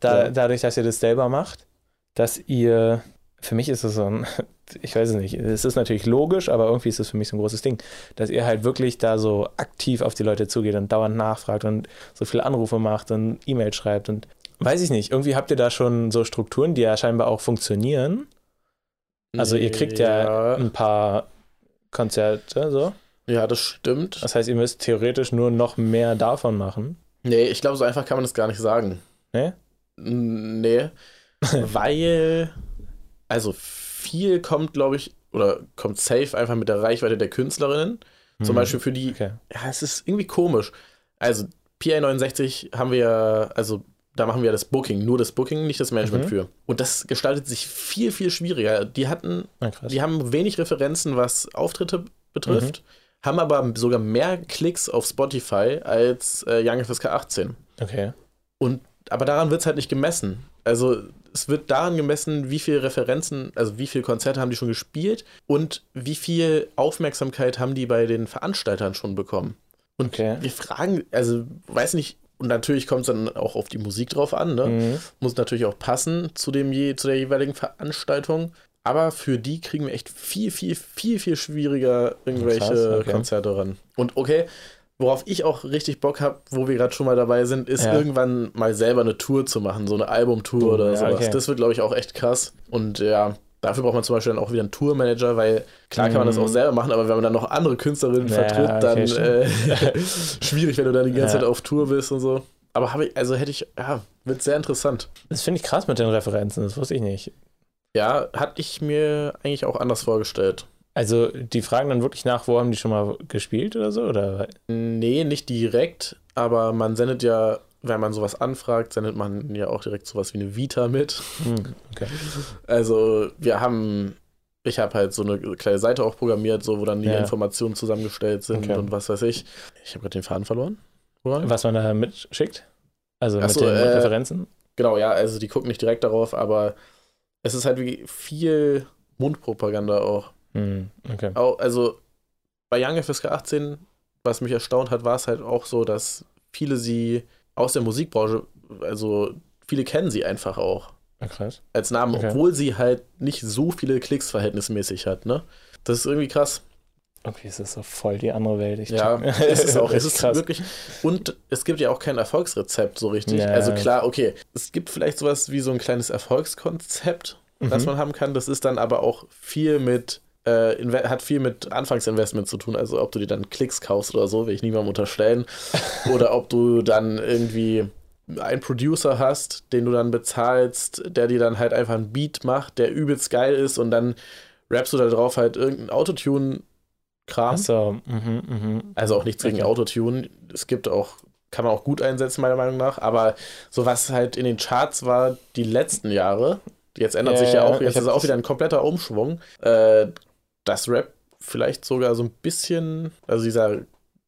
B: da,
A: Ja.
B: dadurch, dass ihr das selber macht, dass ihr, für mich ist es so ein, [LAUGHS] ich weiß es nicht, es ist natürlich logisch, aber irgendwie ist es für mich so ein großes Ding, dass ihr halt wirklich da so aktiv auf die Leute zugeht und dauernd nachfragt und so viele Anrufe macht und E-Mails schreibt und weiß ich nicht, irgendwie habt ihr da schon so Strukturen, die ja scheinbar auch funktionieren. Also ihr kriegt ja,
A: ja,
B: ein paar Konzerte so.
A: ja, das stimmt.
B: Das heißt, ihr müsst theoretisch nur noch mehr davon machen.
A: Nee, ich glaube, so einfach kann man das gar nicht sagen.
B: Ne?
A: Nee, [LAUGHS] weil, also viel kommt, glaube ich, oder kommt safe einfach mit der Reichweite der Künstlerinnen. Zum
B: Hm.
A: Beispiel für die,
B: Okay.
A: ja, es ist irgendwie komisch. Also, PA69 haben wir ja, also da machen wir das Booking, nur das Booking, nicht das Management
B: Mhm.
A: für. Und das gestaltet sich viel, viel schwieriger. Die hatten,
B: Na, krass.
A: die haben wenig Referenzen, was Auftritte betrifft,
B: Mhm.
A: Haben aber sogar mehr Klicks auf Spotify als äh, Young FSK 18.
B: Okay.
A: Aber daran wird es halt nicht gemessen. Also es wird daran gemessen, wie viele Referenzen, also wie viele Konzerte haben die schon gespielt und wie viel Aufmerksamkeit haben die bei den Veranstaltern schon bekommen. Und
B: Okay.
A: wir fragen, also weiß nicht, und natürlich kommt es dann auch auf die Musik drauf an, ne?
B: Mhm.
A: Muss natürlich auch passen zu, dem je, zu der jeweiligen Veranstaltung. Aber für die kriegen wir echt viel, viel, viel, viel schwieriger irgendwelche
B: Krass, okay.
A: Konzerte ran. Und okay, worauf ich auch richtig Bock habe, wo wir gerade schon mal dabei sind, ist
B: Ja.
A: irgendwann mal selber eine Tour zu machen, so eine Albumtour
B: Oh,
A: oder
B: ja,
A: sowas.
B: okay.
A: Das wird, glaube ich, auch echt krass. Und ja, dafür braucht man zum Beispiel dann auch wieder einen Tourmanager, weil klar kann man das
B: Mhm.
A: auch selber machen, aber wenn man dann noch andere Künstlerinnen
B: Ja,
A: vertritt, dann äh, [LAUGHS] [LAUGHS] schwierig, wenn du dann die ganze
B: Ja.
A: Zeit auf Tour bist und so. Aber habe ich, also hätte ich, ja, wird sehr interessant.
B: Das finde ich krass mit den Referenzen, das wusste ich nicht.
A: Ja, hatte ich mir eigentlich auch anders vorgestellt.
B: Also, die fragen dann wirklich nach, wo haben die schon mal gespielt oder so? Oder?
A: Nee, nicht direkt, aber man sendet ja, wenn man sowas anfragt, sendet man ja auch direkt sowas wie eine Vita mit.
B: Hm, okay.
A: Also wir haben, ich habe halt so eine kleine Seite auch programmiert, so wo dann die
B: Ja.
A: Informationen zusammengestellt sind
B: Okay.
A: und was weiß ich. Ich habe gerade den Faden verloren. Woran?
B: Was man da mitschickt? Also
A: Ach
B: mit den
A: äh,
B: Referenzen?
A: Genau, ja, also die gucken nicht direkt darauf, aber es ist halt wie viel Mundpropaganda auch.
B: Hm, okay.
A: Auch, also bei Young FSK 18, was mich erstaunt hat, war es halt auch so, dass viele sie aus der Musikbranche, also viele kennen sie einfach auch
B: krass.
A: als Namen,
B: Okay.
A: obwohl sie halt nicht so viele Klicks verhältnismäßig hat, ne? Das ist irgendwie krass.
B: Okay, es ist so voll die andere Welt. Ich
A: Ja,
B: check- [LAUGHS]
A: es ist auch, es ist
B: krass.
A: wirklich, und es gibt ja auch kein Erfolgsrezept so richtig.
B: Ja.
A: Also klar, okay, es gibt vielleicht sowas wie so ein kleines Erfolgskonzept, das
B: Mhm.
A: man haben kann. Das ist dann aber auch viel mit, äh, hat viel mit Anfangsinvestment zu tun. Also ob du dir dann Klicks kaufst oder so, will ich niemandem unterstellen. [LAUGHS] oder ob du dann irgendwie einen Producer hast, den du dann bezahlst, der dir dann halt einfach einen Beat macht, der übelst geil ist und dann rappst du da drauf halt irgendeinen Autotune-Kram.
B: Achso, mhm, mhm.
A: Also auch nichts gegen
B: Okay.
A: Autotune. Es gibt auch, kann man auch gut einsetzen, meiner Meinung nach. Aber so was halt in den Charts war die letzten Jahre, jetzt ändert
B: Ja,
A: sich ja auch, jetzt ist auch wieder ein kompletter Umschwung. Äh, das Rap vielleicht sogar so ein bisschen, also dieser,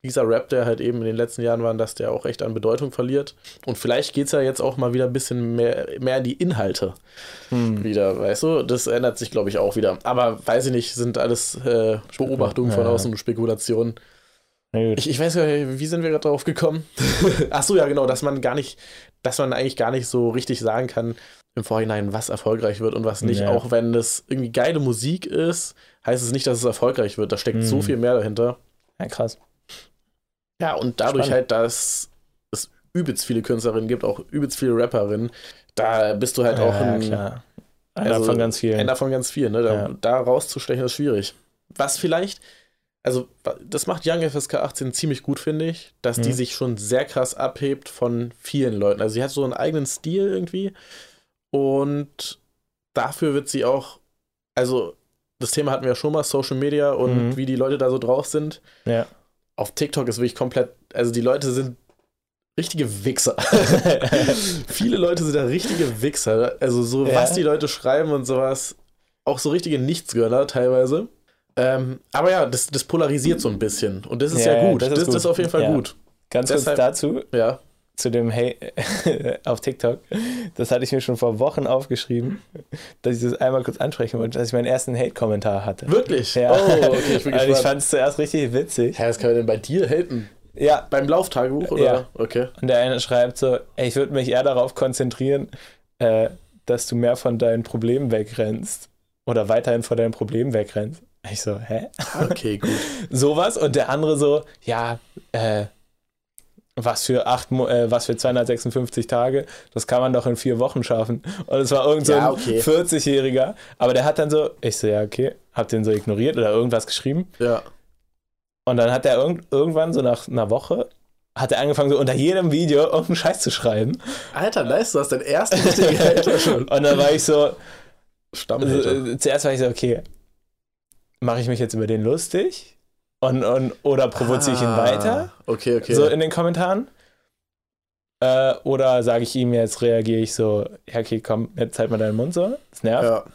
A: dieser Rap, der halt eben in den letzten Jahren war, dass der auch echt an Bedeutung verliert. Und vielleicht geht es ja jetzt auch mal wieder ein bisschen mehr, mehr in die Inhalte
B: Hm.
A: wieder, weißt du? Das ändert sich, glaube ich, auch wieder. Aber weiß ich nicht, sind alles äh, Beobachtungen von
B: Ja.
A: außen und Spekulationen. Ich, ich weiß gar nicht, wie sind wir gerade drauf gekommen? [LAUGHS] Ach so, ja, genau, dass man gar nicht, dass man eigentlich gar nicht so richtig sagen kann im Vorhinein, was erfolgreich wird und was nicht.
B: Ja.
A: Auch wenn es irgendwie geile Musik ist, heißt es nicht, dass es erfolgreich wird. Da steckt so
B: Mhm.
A: viel mehr dahinter.
B: Ja, krass.
A: Ja, und dadurch
B: Spannend.
A: halt, dass es übelst viele Künstlerinnen gibt, auch übelst viele Rapperinnen, da bist du halt auch
B: ja,
A: ein,
B: klar. Einer
A: also
B: von ganz vielen.
A: einer von ganz vielen. Ne? Da,
B: Ja.
A: da rauszustechen ist schwierig. Was vielleicht, also das macht Young FSK 18 ziemlich gut, finde ich, dass die
B: Mhm.
A: sich schon sehr krass abhebt von vielen Leuten. Also sie hat so einen eigenen Stil irgendwie und dafür wird sie auch, also das Thema hatten wir ja schon mal, Social Media und
B: Mhm.
A: wie die Leute da so drauf sind.
B: Ja.
A: Auf TikTok ist wirklich komplett, also die Leute sind richtige Wichser. [LAUGHS] Viele Leute sind da richtige Wichser. Also so,
B: Ja.
A: was die Leute schreiben und sowas, auch so richtige Nichtsgönner teilweise. Ähm, aber ja, das, das polarisiert so ein bisschen. Und das ist ja,
B: Ja,
A: gut.
B: das
A: Das
B: ist
A: ist,
B: gut.
A: das ist auf jeden Fall gut.
B: Ganz kurz
A: Deshalb-
B: dazu,
A: Ja.
B: Zu dem Hey [LAUGHS] auf TikTok. Das hatte ich mir schon vor Wochen aufgeschrieben, dass ich das einmal kurz ansprechen wollte, dass ich meinen ersten Hate-Kommentar hatte.
A: Wirklich?
B: Ja.
A: Oh, okay, ich bin [LAUGHS]
B: Also ich fand es zuerst richtig witzig.
A: Hä, was kann man denn bei dir haten?
B: Ja,
A: Beim Lauftagebuch, oder?
B: Ja.
A: Okay.
B: und der eine schreibt so, ey, ich würde mich eher darauf konzentrieren, äh, dass du mehr von deinen Problemen wegrennst oder weiterhin vor deinen Problemen wegrennst. Ich so, hä?
A: Okay, gut. [LAUGHS]
B: Sowas und der andere so, ja, äh, was für acht, äh, was für 256 Tage, das kann man doch in vier Wochen schaffen. Und es war irgend so
A: Ja,
B: ein
A: okay.
B: 40-Jähriger, aber der hat dann so, ich so, ja, okay, hab den so ignoriert oder irgendwas geschrieben.
A: Ja.
B: Und dann hat er irgend irgendwann so nach einer Woche, hat er angefangen, so unter jedem Video irgendeinen Scheiß zu schreiben.
A: Alter, nice, du hast deinen ersten richtigen [LAUGHS] Hater schon.
B: Und dann war ich so,
A: Stammhater.
B: zuerst war ich so, okay, mache ich mich jetzt über den lustig? Und, und, oder provoziere ich ihn
A: Ah,
B: weiter?
A: Okay, okay.
B: So in den Kommentaren? Äh, oder sage ich ihm jetzt, reagiere ich so, ja, okay, komm, jetzt halt mal deinen Mund so. Das nervt.
A: ja.
B: und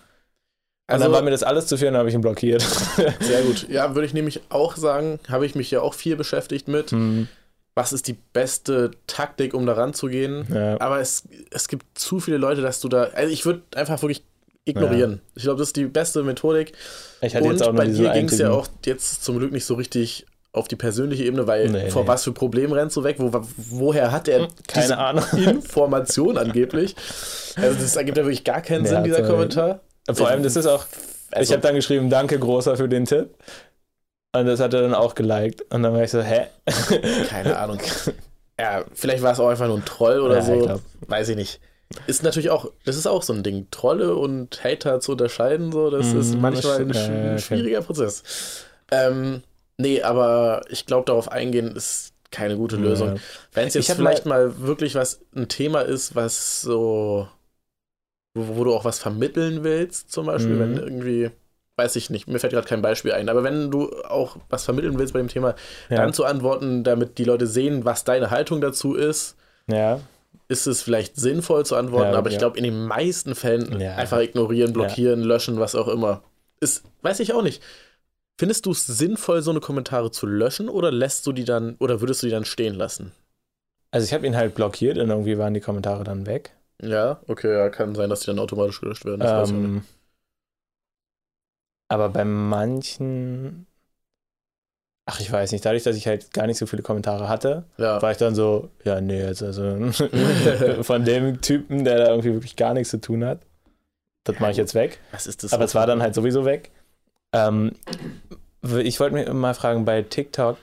A: Also,
B: dann war mir das alles zu viel und dann habe ich ihn blockiert. [LAUGHS]
A: sehr gut. Ja, würde ich nämlich auch sagen, habe ich mich ja auch viel beschäftigt mit.
B: Hm,
A: Was ist die beste Taktik, um da ranzugehen?
B: ja.
A: Aber es, es gibt zu viele Leute, dass du da. Also ich würde einfach wirklich ignorieren. Ich glaube, das ist die beste Methodik.
B: Ich hatte jetzt auch
A: Und bei dir ging es ja auch jetzt zum Glück nicht so richtig auf die persönliche Ebene, weil
B: Nee,
A: vor
B: nee.
A: was für Problemen rennst du weg? Wo, woher hat er
B: Keine
A: diese
B: Ahnung. [LAUGHS]
A: Information angeblich? Also das ergibt ja wirklich gar keinen
B: Nee,
A: Sinn, dieser
B: er-
A: Kommentar.
B: Vor allem, das ist auch, ich
A: Also,
B: habe dann geschrieben, danke großer für den Tipp. Und das hat er dann auch geliked. Und dann war ich so, hä?
A: keine Ahnung. [LAUGHS] Ja, vielleicht war es auch einfach nur ein Troll oder
B: Ja, ich
A: so.
B: glaub.
A: Weiß ich nicht. Ist natürlich auch, das ist auch so ein Ding. Trolle und Hater zu unterscheiden, so, das
B: Mhm,
A: ist
B: das
A: manchmal ein
B: stimmt. Ja,
A: sch-
B: ja, okay.
A: schwieriger Prozess. Ähm, nee, aber ich glaube, darauf eingehen ist keine gute Lösung.
B: Ja.
A: Wenn es jetzt vielleicht mal wirklich was, ein Thema ist, was so, wo, wo du auch was vermitteln willst, zum Beispiel,
B: Mhm.
A: wenn irgendwie, weiß ich nicht, mir fällt gerade kein Beispiel ein, aber wenn du auch was vermitteln willst bei dem Thema,
B: Ja.
A: dann zu antworten, damit die Leute sehen, was deine Haltung dazu ist,
B: ja.
A: Ist es vielleicht sinnvoll zu antworten,
B: Ja,
A: aber ich glaube, in den meisten Fällen einfach ignorieren, blockieren, löschen, was auch immer. Ist, weiß ich auch nicht. Findest du es sinnvoll, so eine Kommentare zu löschen oder lässt du die dann, oder würdest du die dann stehen lassen?
B: Also ich habe ihn halt blockiert und irgendwie waren die Kommentare dann weg.
A: Ja, okay, ja, kann sein, dass die dann automatisch gelöscht werden.
B: Ähm, aber bei manchen, ach ich weiß nicht, dadurch, dass ich halt gar nicht so viele Kommentare hatte,
A: Ja,
B: war ich dann so, ja nee, jetzt also [LAUGHS] von dem Typen, der da irgendwie wirklich gar nichts zu tun hat, das mache ich jetzt weg.
A: was ist das?
B: Aber es war dann halt sowieso weg. Ähm, Ich wollte mir mal fragen, bei TikTok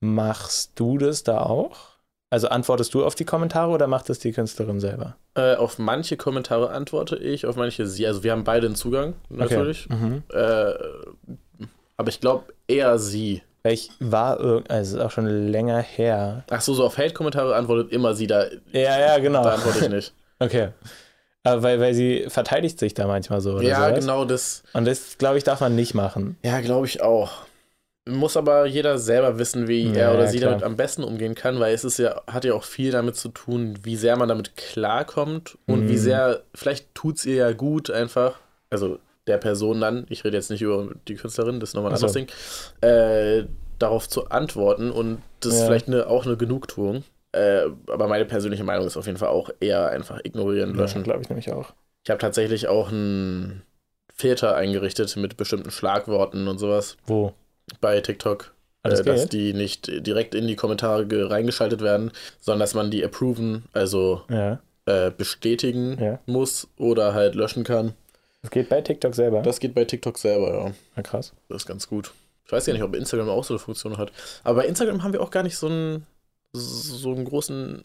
B: machst du das da auch? Also antwortest du auf die Kommentare oder macht das die Künstlerin selber?
A: Äh, auf manche Kommentare antworte ich, auf manche sie. Also wir haben beide einen Zugang, natürlich.
B: Okay. Mhm.
A: Äh, aber ich glaube eher sie.
B: Weil ich war, irg- also es ist auch schon länger her.
A: Ach so, so auf Hate-Kommentare antwortet immer sie, da,
B: Ja, ja, genau.
A: da antworte ich nicht. [LAUGHS]
B: Okay. Aber weil, weil sie verteidigt sich da manchmal so. Oder
A: ja,
B: sowas.
A: genau das.
B: Und das, glaube ich, darf man nicht machen.
A: Ja, glaube ich auch. Muss aber jeder selber wissen, wie
B: Ja,
A: er oder
B: ja,
A: sie
B: klar.
A: damit am besten umgehen kann, weil es ist ja, hat ja auch viel damit zu tun, wie sehr man damit klarkommt und
B: Mhm.
A: wie sehr, vielleicht tut es ihr ja gut einfach, also der Person dann, ich rede jetzt nicht über die Künstlerin, das ist nochmal ein anderes Ding, äh, darauf zu antworten und das ist
B: Ja.
A: vielleicht eine, auch eine Genugtuung. Äh, aber meine persönliche Meinung ist auf jeden Fall auch eher einfach ignorieren, löschen.
B: glaube ich nämlich auch.
A: Ich habe tatsächlich auch einen Filter eingerichtet mit bestimmten Schlagworten und sowas
B: Wo?
A: bei TikTok,
B: Alles
A: äh, dass die nicht direkt in die Kommentare ge- reingeschaltet werden, sondern dass man die approven, also
B: Ja.
A: äh, bestätigen
B: Ja.
A: muss oder halt löschen kann.
B: Das geht bei TikTok selber.
A: Das geht bei TikTok selber, ja.
B: Na, krass.
A: Das ist ganz gut. Ich weiß ja nicht, ob Instagram auch so eine Funktion hat. Aber bei Instagram haben wir auch gar nicht so einen, so einen großen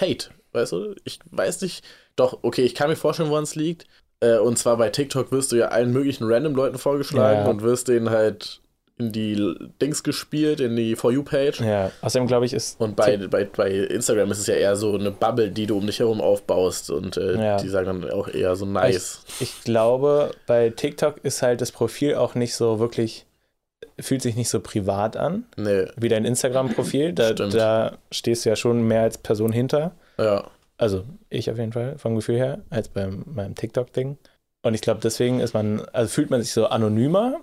A: Hate, weißt du? Ich weiß nicht. Doch, okay, ich kann mir vorstellen, woran es liegt. Äh, und zwar bei TikTok wirst du ja allen möglichen random Leuten vorgeschlagen
B: Ja.
A: und wirst denen halt in die Dings gespielt, in die For You-Page.
B: Ja, außerdem glaube ich, ist.
A: Und bei, bei, bei Instagram ist es ja eher so eine Bubble, die du um dich herum aufbaust. Und äh,
B: Ja.
A: die sagen dann auch eher so nice.
B: Ich glaube, bei TikTok ist halt das Profil auch nicht so wirklich. Fühlt sich nicht so privat an
A: Nee,
B: wie dein Instagram-Profil. Da, da stehst du ja schon mehr als Person hinter.
A: ja.
B: Also ich auf jeden Fall vom Gefühl her, als beim meinem TikTok-Ding. Und ich glaube, deswegen ist man, also fühlt man sich so anonymer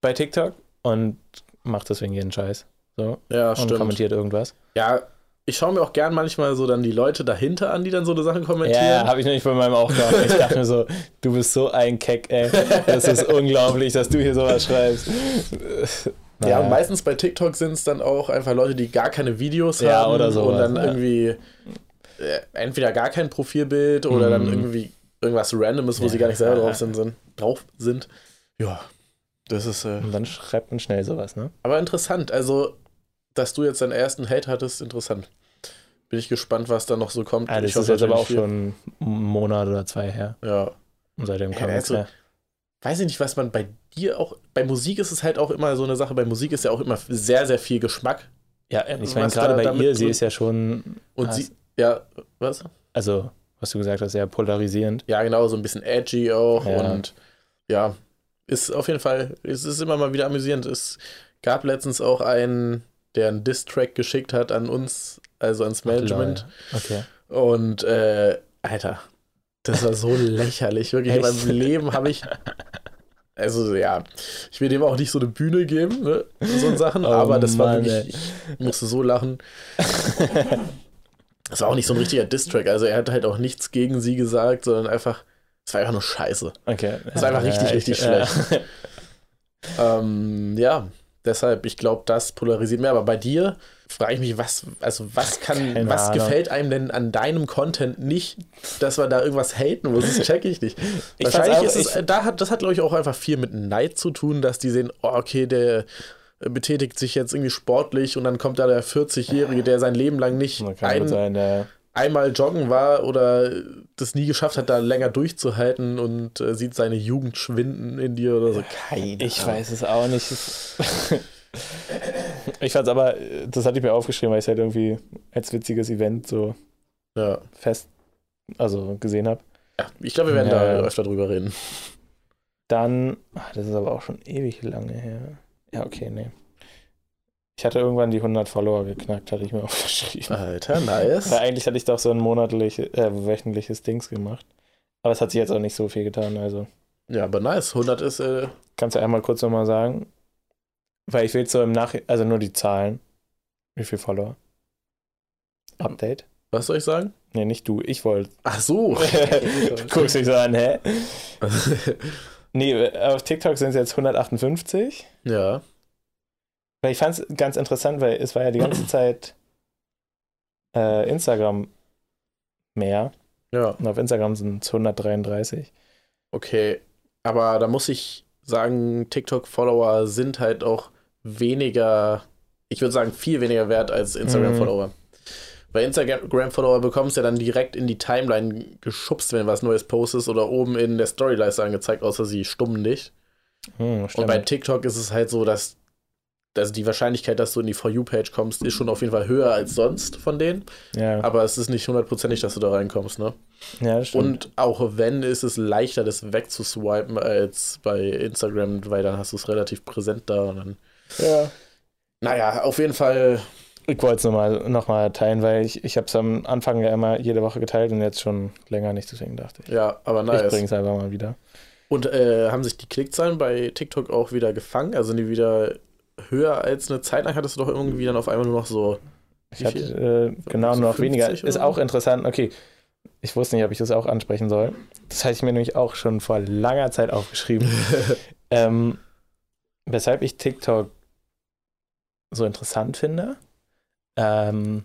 B: bei TikTok und macht deswegen jeden Scheiß. So.
A: Ja,
B: und
A: stimmt.
B: kommentiert irgendwas.
A: Ja, ich schaue mir auch gern manchmal so dann die Leute dahinter an, die dann so eine Sachen kommentieren.
B: Ja, habe ich nämlich bei meinem auch gemacht. Ich dachte mir so, du bist so ein Keck, ey. Das ist unglaublich, dass du hier sowas schreibst.
A: Ja,
B: Naja.
A: und meistens bei TikTok sind es dann auch einfach Leute, die gar keine Videos
B: Ja,
A: haben
B: oder
A: und
B: sowas,
A: dann
B: ja.
A: irgendwie äh, entweder gar kein Profilbild oder dann
B: Mhm.
A: irgendwie irgendwas Randomes, wo
B: Ja.
A: sie gar nicht selber drauf sind. sind drauf sind. Ja, das ist äh,
B: Und dann schreibt man schnell sowas, ne?
A: aber interessant. Also, dass du jetzt deinen ersten Hate hattest, interessant. Bin ich gespannt, was da noch so kommt.
B: Ah, das
A: ich
B: ist jetzt aber auch
A: natürlich
B: schon einen Monat oder zwei her.
A: viel- Ja.
B: Und seitdem
A: Ja,
B: kam
A: also-
B: mehr.
A: weiß ich nicht, was man bei dir auch. Bei Musik ist es halt auch immer so eine Sache. Bei Musik ist ja auch immer sehr, sehr viel Geschmack.
B: Ja, ich meine, gerade bei ihr, sie ist ja schon,
A: Und
B: Ah,
A: sie. Ja, was?
B: also, was du gesagt hast, sehr polarisierend.
A: Ja, genau, so ein bisschen edgy auch.
B: Ja.
A: Und ja, ist auf jeden Fall. Es ist immer mal wieder amüsierend. Es gab letztens auch einen, der einen Diss-Track geschickt hat an uns, also ans Management.
B: Okay.
A: Und, äh, Alter, das war so [LAUGHS] lächerlich. Wirklich, in meinem Leben habe ich. Also, ja, ich will dem auch nicht so eine Bühne geben, ne? So Sachen, [LAUGHS]
B: Oh
A: aber das war
B: Mann,
A: wirklich. Ich musste so lachen. [LAUGHS] Das war auch nicht so ein richtiger Diss-Track. Also, er hat halt auch nichts gegen sie gesagt, sondern einfach. Es war einfach nur Scheiße.
B: Okay.
A: Das ist einfach richtig, richtig
B: schlecht. [LAUGHS]
A: Ähm, ja, deshalb, ich glaube, das polarisiert mehr. Aber bei dir frage ich mich, was, also was kann,
B: Keine
A: was
B: Ahnung.
A: gefällt einem denn an deinem Content nicht, dass wir da irgendwas haten muss? Das [LAUGHS] check ich nicht.
B: Ich
A: Wahrscheinlich
B: fand's
A: ist
B: auch-
A: es, da hat, das hat, glaube ich, auch einfach viel mit Neid zu tun, dass die sehen, oh, okay, der betätigt sich jetzt irgendwie sportlich und dann kommt da der 40-Jährige, der sein Leben lang nicht
B: kann
A: ein,
B: sein, ja.
A: Einmal joggen war oder das nie geschafft hat, da länger durchzuhalten und äh, sieht seine Jugend schwinden in dir oder so. Keine
B: Ich
A: Ahnung.
B: weiß es auch nicht. [LAUGHS] ich fand's aber, das hatte ich mir aufgeschrieben, weil ich es halt irgendwie als witziges Event so
A: Ja.
B: fest, also gesehen habe.
A: ja. Ich glaube, wir werden
B: Ja.
A: da öfter drüber reden.
B: Dann, ach, das ist aber auch schon ewig lange her. Ja, okay, nee. Ich hatte irgendwann die 100 Follower geknackt, hatte ich mir [LAUGHS] aufgeschrieben.
A: Alter, nice.
B: Weil eigentlich hatte ich doch so ein monatliches, äh, wöchentliches Dings gemacht. Aber es hat sich jetzt auch nicht so viel getan, also.
A: Ja, aber nice. 100 ist, äh,
B: Kannst du einmal kurz nochmal sagen? Weil ich will so im Nachhinein, also nur die Zahlen. Wie viel Follower? Update?
A: was soll ich sagen?
B: Nee, nicht du, ich wollte.
A: Ach so. [LAUGHS]
B: du guckst dich so an, hä? [LAUGHS] Nee, auf TikTok sind es jetzt 158.
A: ja.
B: Weil ich fand es ganz interessant, weil es war ja die ganze [CLEARS THROAT] Zeit äh, Instagram mehr.
A: Ja.
B: Und auf Instagram sind es 133.
A: Okay. Aber da muss ich sagen, TikTok-Follower sind halt auch weniger, ich würde sagen, viel weniger wert als Instagram-Follower. Mhm. Bei Instagram-Follower bekommst du ja dann direkt in die Timeline geschubst, wenn was Neues postest oder oben in der Storyleiste angezeigt, außer sie stummen dich. Hm, und bei TikTok ist es halt so, dass also die Wahrscheinlichkeit, dass du in die For You-Page kommst, ist schon auf jeden Fall höher als sonst von denen. Ja. Aber es ist nicht hundertprozentig, dass du da reinkommst, ne? Ja, das stimmt. Und auch wenn, ist es leichter, das wegzuswipen als bei Instagram, weil dann hast du es relativ präsent da und dann. Ja. Naja, auf jeden Fall.
B: Ich wollte es nochmal noch mal teilen, weil ich, ich habe es am Anfang ja immer jede Woche geteilt und jetzt schon länger nicht, deswegen dachte ich.
A: Ja, aber nice.
B: Ich bringe es einfach mal wieder.
A: Und äh, haben sich die Klickzahlen bei TikTok auch wieder gefangen? Also sind die wieder höher als eine Zeit lang? Hattest du doch irgendwie dann auf einmal nur noch so.
B: Ich hatte äh, genau so nur noch weniger. Ist auch interessant. Okay, ich wusste nicht, ob ich das auch ansprechen soll. Das hatte ich mir nämlich auch schon vor langer Zeit aufgeschrieben. [LAUGHS] ähm, weshalb ich TikTok so interessant finde. Ähm,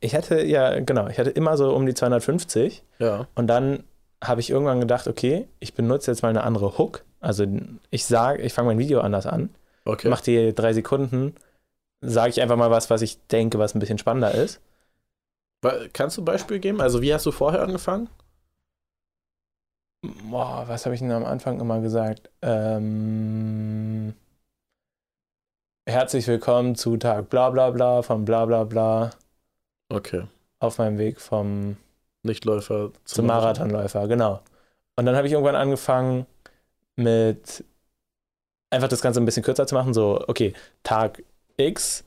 B: ich hatte ja, genau, ich hatte immer so um die 250.
A: Ja.
B: Und dann habe ich irgendwann gedacht, okay, ich benutze jetzt mal eine andere Hook. Also ich sage, ich fange mein Video anders an, okay. mache die drei Sekunden, sage ich einfach mal was, was ich denke, was ein bisschen spannender ist.
A: Kannst du ein Beispiel geben? Also wie hast du vorher angefangen?
B: Boah, was habe ich denn am Anfang immer gesagt? Ähm, herzlich willkommen zu Tag bla bla bla vom bla bla bla.
A: Okay.
B: Auf meinem Weg vom
A: Nichtläufer
B: zum, zum Marathonläufer, genau. Und dann habe ich irgendwann angefangen mit einfach das Ganze ein bisschen kürzer zu machen. So, okay, Tag X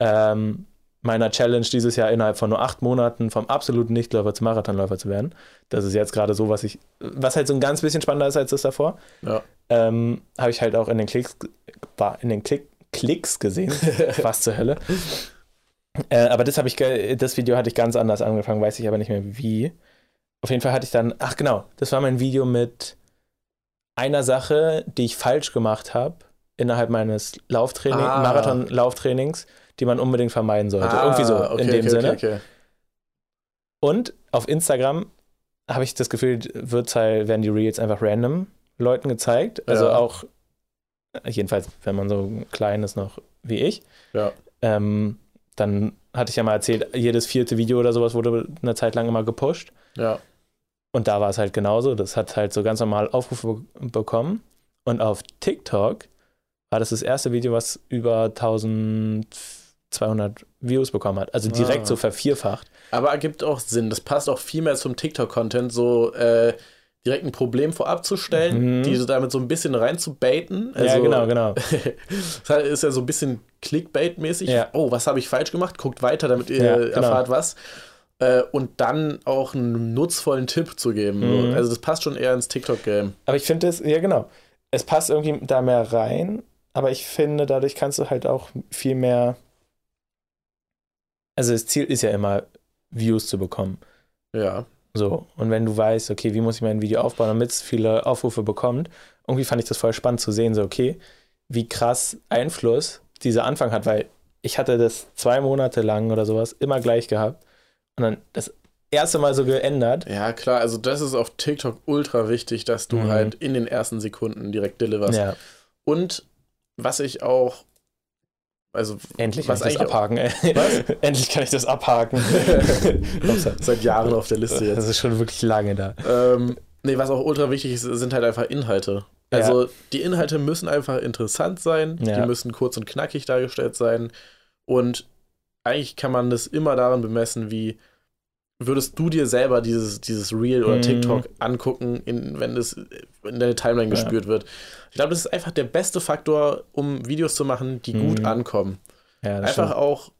B: ähm, meiner Challenge dieses Jahr innerhalb von nur acht Monaten vom absoluten Nichtläufer zum Marathonläufer zu werden. Das ist jetzt gerade so, was ich, was halt so ein ganz bisschen spannender ist als das davor.
A: Ja.
B: Ähm, habe ich halt auch in den Klicks, in den Klick, Klicks gesehen. [LAUGHS] Was zur Hölle. Äh, aber das habe ich, das Video hatte ich ganz anders angefangen, weiß ich aber nicht mehr wie. Auf jeden Fall hatte ich dann, ach genau, das war mein Video mit einer Sache, die ich falsch gemacht habe innerhalb meines Lauftraining, ah. Marathon-Lauftrainings, die man unbedingt vermeiden sollte. Ah, Irgendwie so okay, in dem okay, Sinne. Okay, Und auf Instagram habe ich das Gefühl, wird halt, werden die Reels einfach random Leuten gezeigt. Also ja. auch, jedenfalls, wenn man so klein ist noch wie ich.
A: Ja.
B: Ähm, dann hatte ich ja mal erzählt, jedes vierte Video oder sowas wurde eine Zeit lang immer gepusht.
A: Ja.
B: Und da war es halt genauso. Das hat halt so ganz normal Aufrufe bekommen. Und auf TikTok war das das erste Video, was über 1200 Views bekommen hat. Also direkt ah. so vervierfacht.
A: Aber ergibt auch Sinn. Das passt auch viel mehr zum TikTok-Content. So, äh, direkt ein Problem vorab zu stellen, mhm. diese damit so ein bisschen reinzubaiten.
B: Also, ja, genau, genau. [LAUGHS]
A: das ist ja so ein bisschen Clickbait-mäßig. Ja. Oh, was habe ich falsch gemacht? Guckt weiter, damit ihr ja, genau. erfahrt was. Äh, und dann auch einen nutzvollen Tipp zu geben. Mhm. Also das passt schon eher ins TikTok-Game.
B: Aber ich finde es, ja genau, es passt irgendwie da mehr rein, aber ich finde, dadurch kannst du halt auch viel mehr. Also das Ziel ist ja immer, Views zu bekommen.
A: Ja.
B: So, und wenn du weißt, okay, wie muss ich mein Video aufbauen, damit es viele Aufrufe bekommt, irgendwie fand ich das voll spannend zu sehen, so, okay, wie krass Einfluss dieser Anfang hat, weil ich hatte das zwei Monate lang oder sowas immer gleich gehabt und dann das erste Mal so geändert.
A: Ja, klar, also das ist auf TikTok ultra wichtig, dass du mhm. halt in den ersten Sekunden direkt deliverst. Ja. Und was ich auch also,
B: Endlich kann ich das abhaken, ey. Was? [LAUGHS] Endlich kann ich das abhaken. [LAUGHS]
A: Seit Jahren auf der Liste jetzt.
B: Das ist schon wirklich lange da.
A: Ähm, nee, was auch ultra wichtig ist, sind halt einfach Inhalte. Also, ja. die Inhalte müssen einfach interessant sein. Ja. Die müssen kurz und knackig dargestellt sein. Und eigentlich kann man das immer daran bemessen, wie würdest du dir selber dieses, dieses Reel oder mhm. TikTok angucken, in, wenn es in deine Timeline ja. gespürt wird. Ich glaube, das ist einfach der beste Faktor, um Videos zu machen, die mhm. gut ankommen. Ja, einfach stimmt. auch,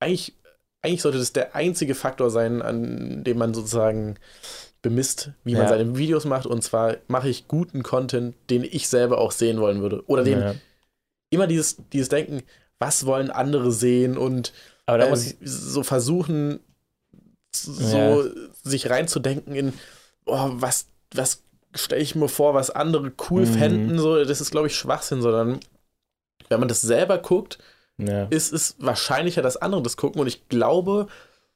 A: eigentlich, eigentlich sollte das der einzige Faktor sein, an dem man sozusagen bemisst, wie ja. man seine Videos macht. Und zwar mache ich guten Content, den ich selber auch sehen wollen würde. Oder den immer dieses, dieses Denken, was wollen andere sehen und äh, so versuchen, so ja. sich reinzudenken in, oh, was, was stelle ich mir vor, was andere cool mhm. fänden, so, das ist, glaube ich, Schwachsinn, sondern wenn man das selber guckt, ja. ist es wahrscheinlicher, dass andere das gucken. Und ich glaube,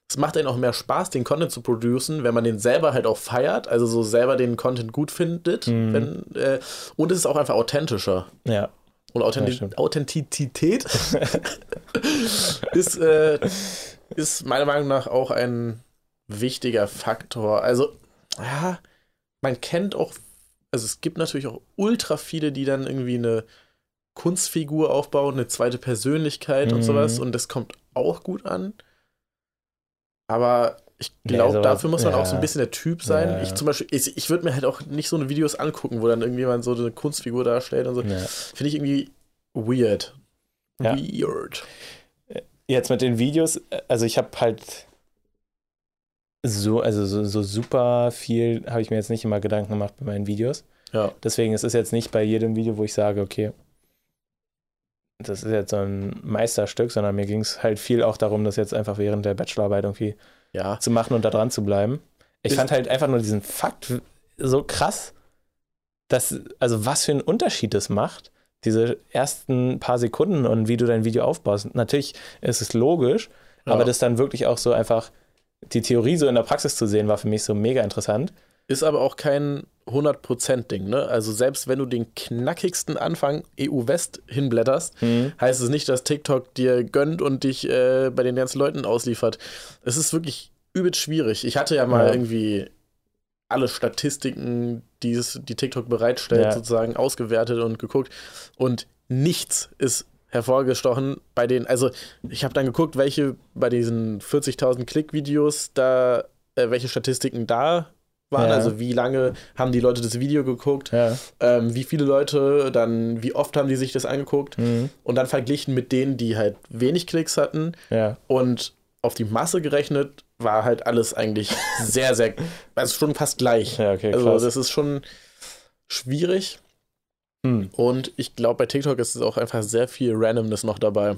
A: es macht einen auch mehr Spaß, den Content zu producen, wenn man den selber halt auch feiert, also so selber den Content gut findet.
B: Mhm.
A: Wenn, äh, und es ist auch einfach authentischer.
B: Ja.
A: Und Authentiz. Authentizität [LAUGHS] ist, äh, ist meiner Meinung nach auch ein wichtiger Faktor. Also, ja, man kennt auch, also es gibt natürlich auch ultra viele, die dann irgendwie eine Kunstfigur aufbauen, eine zweite Persönlichkeit und
B: Mhm.
A: sowas und das kommt auch gut an. Aber ich
B: Nee,
A: glaube,
B: sowas-
A: dafür muss man auch so
B: ja.
A: ein bisschen der Typ sein.
B: Ja.
A: Ich zum Beispiel, ich, ich würde mir halt auch nicht so eine Videos angucken, wo dann irgendjemand so eine Kunstfigur darstellt und so.
B: ja.
A: Finde ich irgendwie weird.
B: Ja.
A: Weird.
B: Jetzt mit den Videos, äh, also ich habe halt so, also so, so super viel habe ich mir jetzt nicht immer Gedanken gemacht bei meinen Videos.
A: Ja.
B: Deswegen ist es jetzt nicht bei jedem Video, wo ich sage, okay, das ist jetzt so ein Meisterstück, sondern mir ging es halt viel auch darum, das jetzt einfach während der Bachelorarbeit irgendwie
A: Ja.
B: zu machen und da dran zu bleiben. Ich
A: Ist-
B: fand halt einfach nur diesen Fakt so krass, dass, also was für einen Unterschied das macht, diese ersten paar Sekunden und wie du dein Video aufbaust. Natürlich ist es logisch,
A: Ja.
B: aber das dann wirklich auch so einfach die Theorie so in der Praxis zu sehen, war für mich so mega interessant.
A: Ist aber auch kein 100%-Ding, ne? Also selbst wenn du den knackigsten Anfang EU-West hinblätterst, heißt es nicht, dass TikTok dir gönnt und dich äh, bei den ganzen Leuten ausliefert. Es ist wirklich übelst schwierig. Ich hatte ja mal
B: Ja.
A: irgendwie alle Statistiken, die, es, die TikTok bereitstellt,
B: Ja.
A: sozusagen ausgewertet und geguckt. Und nichts ist hervorgestochen bei den, also ich habe dann geguckt, welche bei diesen 40.000 Klick-Videos da, äh, welche Statistiken da waren,
B: Ja.
A: also wie lange haben die Leute das Video geguckt,
B: Ja.
A: ähm, wie viele Leute, dann wie oft haben die sich das angeguckt
B: Mhm.
A: und dann verglichen mit denen, die halt wenig Klicks hatten
B: Ja.
A: und auf die Masse gerechnet war halt alles eigentlich [LAUGHS] sehr, sehr, also schon fast gleich.
B: Okay,
A: Also
B: krass.
A: das ist schon schwierig
B: Hm.
A: und ich glaube bei TikTok ist es auch einfach sehr viel Randomness noch dabei.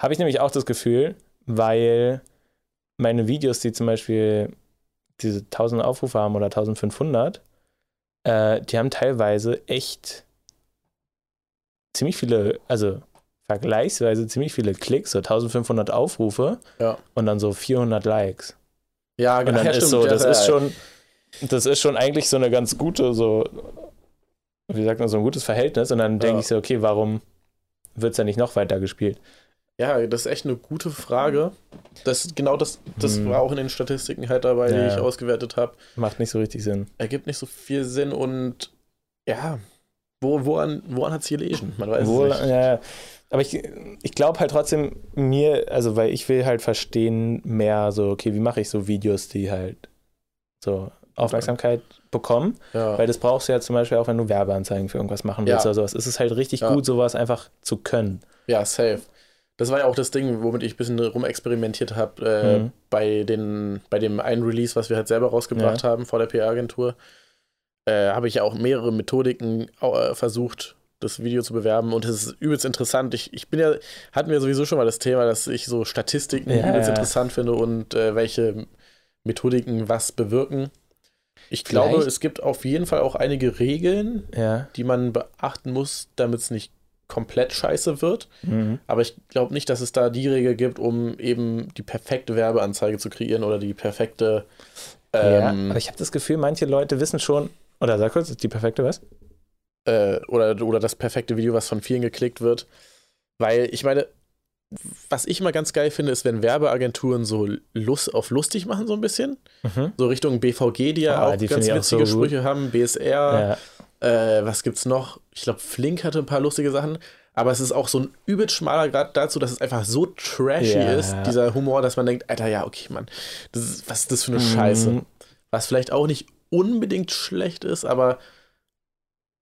B: Habe ich nämlich auch das Gefühl, weil meine Videos, die zum Beispiel diese 1000 Aufrufe haben oder 1500, äh, die haben teilweise echt ziemlich viele, also vergleichsweise ziemlich viele Klicks, so 1500 Aufrufe
A: Ja.
B: und dann so 400 Likes.
A: Ja,
B: Und dann
A: ja,
B: ist
A: stimmt,
B: so,
A: ja,
B: das
A: ja,
B: ist
A: ja.
B: schon, das ist schon eigentlich so eine ganz gute, so, wie sagt man, so ein gutes Verhältnis. Und dann denke
A: Ja.
B: ich so, okay, warum wird es dann nicht noch weiter gespielt?
A: Ja, das ist echt eine gute Frage. Das, genau das, das
B: Hm.
A: war auch in den Statistiken halt dabei, die
B: Ja,
A: ich
B: ja.
A: ausgewertet habe.
B: Macht nicht so richtig Sinn.
A: Ergibt nicht so viel Sinn und ja, wo, woran, woran hat es gelegen? Man weiß
B: Wohl,
A: es nicht.
B: ja, aber ich, ich glaube halt trotzdem mir, also weil ich will halt verstehen mehr so, okay, wie mache ich so Videos, die halt so Aufmerksamkeit bekommen,
A: Ja.
B: weil das brauchst du ja zum Beispiel auch, wenn du Werbeanzeigen für irgendwas machen willst
A: Ja.
B: oder sowas. Es ist halt richtig
A: Ja.
B: gut, sowas einfach zu können.
A: ja, safe. Das war ja auch das Ding, womit ich ein bisschen rumexperimentiert habe äh,
B: Mhm.
A: bei, den, bei dem einen Release, was wir halt selber rausgebracht haben vor der PR-Agentur. Äh, habe ich ja auch mehrere Methodiken äh, versucht, das Video zu bewerben und es ist übelst interessant. Ich, ich bin ja, hatten wir sowieso schon mal das Thema, dass ich so Statistiken
B: Ja,
A: übelst
B: ja.
A: interessant finde und äh, welche Methodiken was bewirken. Ich glaube,
B: Vielleicht-
A: es gibt auf jeden Fall auch einige Regeln,
B: Ja.
A: die man beachten muss, damit es nicht komplett scheiße wird.
B: Mhm.
A: Aber ich glaube nicht, dass es da die Regel gibt, um eben die perfekte Werbeanzeige zu kreieren oder die perfekte.
B: ja.
A: Ähm,
B: Aber ich habe das Gefühl, manche Leute wissen schon, oder sag kurz, ist die perfekte was?
A: äh, oder, oder das perfekte Video, was von vielen geklickt wird. Weil ich meine, was ich immer ganz geil finde, ist, wenn Werbeagenturen so Lust auf lustig machen, so ein bisschen.
B: Mhm.
A: So Richtung BVG, die ja
B: Ah,
A: auch
B: die
A: ganz
B: ich auch
A: witzige
B: so.
A: Sprüche haben, BSR.
B: Ja.
A: Äh, was gibt's noch? Ich glaube, Flink hatte ein paar lustige Sachen. Aber es ist auch so ein übelst schmaler Grad dazu, dass es einfach so trashy
B: Ja.
A: ist, dieser Humor, dass man denkt, Alter, ja, okay, Mann, das ist, was ist das für eine
B: Mhm.
A: Scheiße? Was vielleicht auch nicht unbedingt schlecht ist, aber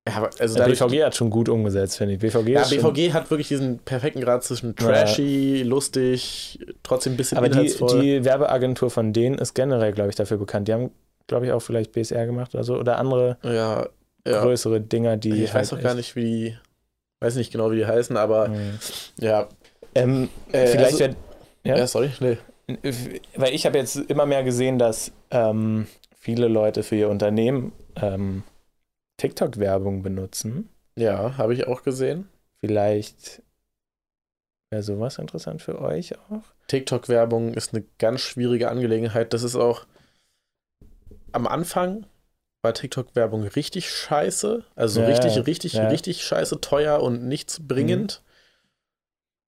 A: ja, also
B: Der
A: dadurch,
B: BVG hat schon gut umgesetzt, finde ich. BVG
A: ja, BVG hat wirklich diesen perfekten Grad zwischen trashy, lustig, trotzdem ein bisschen
B: Aber die, die Werbeagentur von denen ist generell, glaube ich, dafür bekannt. Die haben, glaube ich, auch vielleicht BSR gemacht oder so. Oder andere
A: ja, ja.
B: größere Dinger, die.
A: ich weiß
B: halt
A: auch gar nicht, wie die, weiß nicht genau, wie die heißen, aber
B: Mhm.
A: ja.
B: Ähm,
A: Äh,
B: vielleicht
A: also-
B: wär, Ja?
A: ja, sorry, nee.
B: weil ich habe jetzt immer mehr gesehen, dass ähm, viele Leute für ihr Unternehmen ähm, TikTok-Werbung benutzen.
A: Ja, habe ich auch gesehen.
B: Vielleicht Wäre sowas interessant für euch auch?
A: TikTok-Werbung ist eine ganz schwierige Angelegenheit. Das ist auch am Anfang war TikTok-Werbung richtig scheiße. Also
B: Ja,
A: richtig, richtig,
B: ja.
A: richtig scheiße teuer und nichts bringend.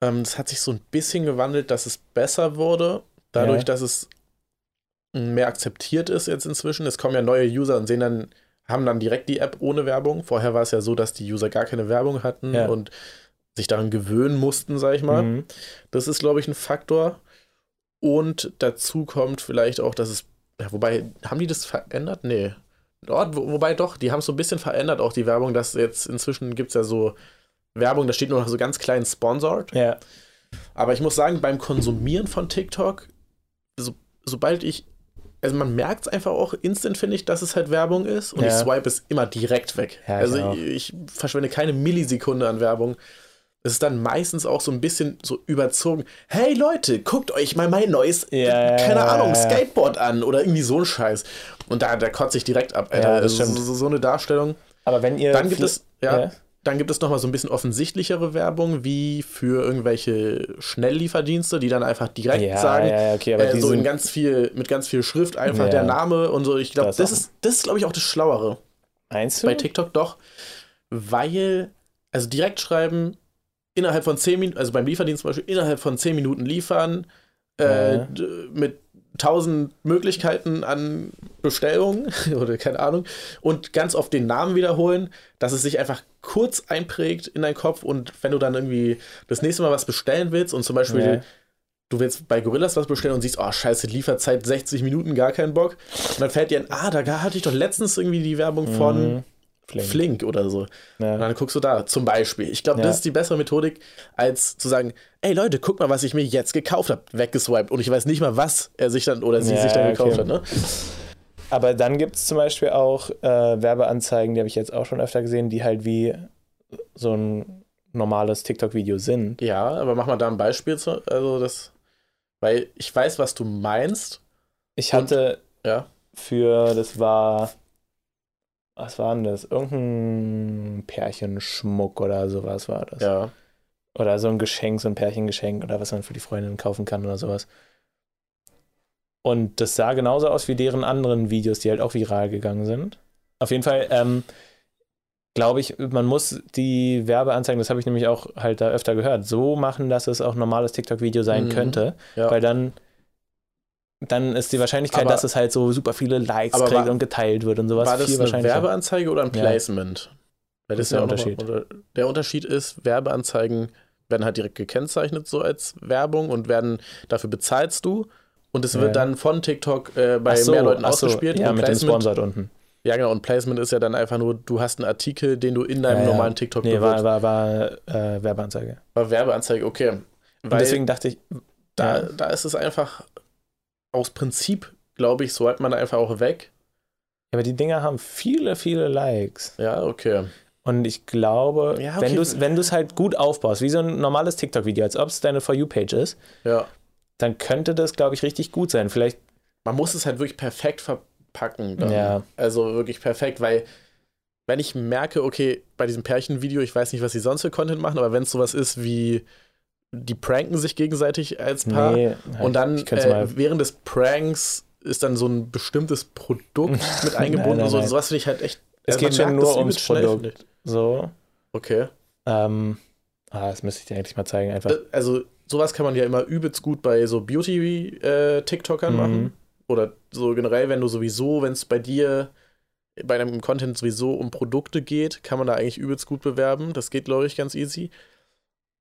A: Ähm, das hat sich so ein bisschen gewandelt, dass es besser wurde. Dadurch,
B: Ja.
A: dass es mehr akzeptiert ist jetzt inzwischen. Es kommen ja neue User und sehen dann, haben dann direkt die App ohne Werbung. Vorher war es ja so, dass die User gar keine Werbung hatten und sich daran gewöhnen mussten, sag ich mal.
B: Mhm.
A: Das ist, glaube ich, ein Faktor. Und dazu kommt vielleicht auch, dass es, ja, wobei, haben die das verändert? Nee. Dort, wo, wobei doch, die haben es so ein bisschen verändert, auch die Werbung, dass jetzt inzwischen gibt es ja so Werbung, da steht nur noch so ganz klein sponsored.
B: Ja,
A: Aber ich muss sagen, beim Konsumieren von TikTok, so, sobald ich, also man merkt es einfach auch instant, finde ich, dass es halt Werbung ist und
B: Ja.
A: ich swipe es immer direkt weg.
B: Ja,
A: also ich, ich verschwende keine Millisekunde an Werbung. Es ist dann meistens auch so ein bisschen so überzogen. Hey Leute, guckt euch mal mein neues,
B: Ja,
A: keine
B: ja,
A: Ahnung,
B: ja.
A: Skateboard an oder irgendwie so ein Scheiß. Und da, da kotze ich direkt ab, Alter.
B: Stimmt.
A: so, so eine Darstellung.
B: aber wenn ihr.
A: Dann gibt es, ja, dann gibt es nochmal so ein bisschen offensichtlichere Werbung, wie für irgendwelche Schnelllieferdienste, die dann einfach direkt sagen,
B: okay,
A: äh, so in ganz viel, mit ganz viel Schrift einfach der Name und so. Ich glaube,
B: Das
A: das, ist, das ist, glaube ich, auch das Schlauere
B: meinst du?
A: bei TikTok doch, weil, also direkt schreiben, innerhalb von 10 Minuten, also beim Lieferdienst zum Beispiel, innerhalb von 10 Minuten liefern, äh,
B: Ja.
A: mit tausend Möglichkeiten an Bestellungen [LAUGHS] oder keine Ahnung und ganz oft den Namen wiederholen, dass es sich einfach kurz einprägt in deinen Kopf und wenn du dann irgendwie das nächste Mal was bestellen willst und zum Beispiel
B: Ja.
A: du willst bei Gorillas was bestellen und siehst, oh scheiße, Lieferzeit 60 Minuten, gar keinen Bock und dann fällt dir ein, ah, da hatte ich doch letztens irgendwie die Werbung von
B: Mhm. Flink.
A: Flink oder so. Und
B: Ja.
A: dann guckst du da, zum Beispiel. Ich glaube,
B: Ja.
A: das ist die bessere Methodik, als zu sagen, ey Leute, guck mal, was ich mir jetzt gekauft habe. Weggeswiped. Und ich weiß nicht mal, was er sich dann oder sie
B: Ja,
A: sich dann gekauft
B: okay.
A: hat. Ne?
B: Aber dann gibt es zum Beispiel auch äh, Werbeanzeigen, die habe ich jetzt auch schon öfter gesehen, die halt wie so ein normales TikTok-Video sind.
A: Ja, aber mach mal da ein Beispiel zu. Also das, weil ich weiß, was du meinst.
B: Ich
A: Und-
B: hatte
A: Ja.
B: für, das war, was war denn das? Irgendein Pärchenschmuck oder sowas war das.
A: Ja.
B: Oder so ein Geschenk, so ein Pärchengeschenk oder was man für die Freundin kaufen kann oder sowas. Und das sah genauso aus wie deren anderen Videos, die halt auch viral gegangen sind. Auf jeden Fall, ähm, glaube ich, man muss die Werbeanzeigen, das habe ich nämlich auch halt da öfter gehört, so machen, dass es auch ein normales TikTok-Video sein
A: Mhm.
B: könnte.
A: Ja.
B: Weil dann, dann ist die Wahrscheinlichkeit,
A: Aber-
B: dass es halt so super viele Likes kriegt
A: war-
B: und geteilt wird und sowas
A: War das eine. Werbeanzeige oder ein
B: Ja.
A: Placement? Weil
B: Das ist
A: ja
B: der
A: mal-
B: Unterschied.
A: oder- der Unterschied ist, Werbeanzeigen werden halt direkt gekennzeichnet so als Werbung und werden, dafür bezahlst du und es wird
B: Ja.
A: dann von TikTok äh, bei
B: so,
A: mehr Leuten
B: ach so,
A: ausgespielt.
B: Ja, mit dem
A: Placement,
B: Sponsored unten.
A: ja, genau. Und Placement ist ja dann einfach nur, du hast einen Artikel, den du in deinem
B: Ja, ja.
A: normalen TikTok
B: Nee, war,
A: bewirbst.
B: war, war äh, Werbeanzeige.
A: War Werbeanzeige, okay.
B: Und
A: Weil
B: deswegen dachte ich,
A: da,
B: ja.
A: da ist es einfach aus Prinzip, glaube ich, so hat man einfach auch weg.
B: aber die Dinger haben viele, viele Likes.
A: Ja, okay.
B: Und ich glaube,
A: Ja, okay.
B: wenn du es wenn du's halt gut aufbaust, wie so ein normales TikTok-Video, als ob es deine For You-Page ist,
A: Ja.
B: dann könnte das, glaube ich, richtig gut sein. Vielleicht,
A: Man muss es halt wirklich perfekt verpacken. Dann.
B: Ja.
A: Also wirklich perfekt, weil wenn ich merke, okay, bei diesem Pärchenvideo, ich weiß nicht, was sie sonst für Content machen, aber wenn es sowas ist wie, die pranken sich gegenseitig als Paar
B: nee.
A: und dann äh, während des Pranks ist dann so ein bestimmtes Produkt [LAUGHS] mit eingebunden
B: nein,
A: so.
B: nein.
A: Sowas finde ich halt echt.
B: Es
A: also
B: geht schon nur ums
A: schnell,
B: Produkt. so.
A: Okay.
B: Ähm, ah, das müsste ich dir eigentlich mal zeigen, einfach.
A: Äh, Also sowas kann man ja immer übelst gut bei so Beauty-TikTokern
B: Mhm.
A: machen. Oder so generell, wenn du sowieso, wenn es bei dir bei deinem Content sowieso um Produkte geht, kann man da eigentlich übelst gut bewerben. Das geht, glaube ich, ganz easy.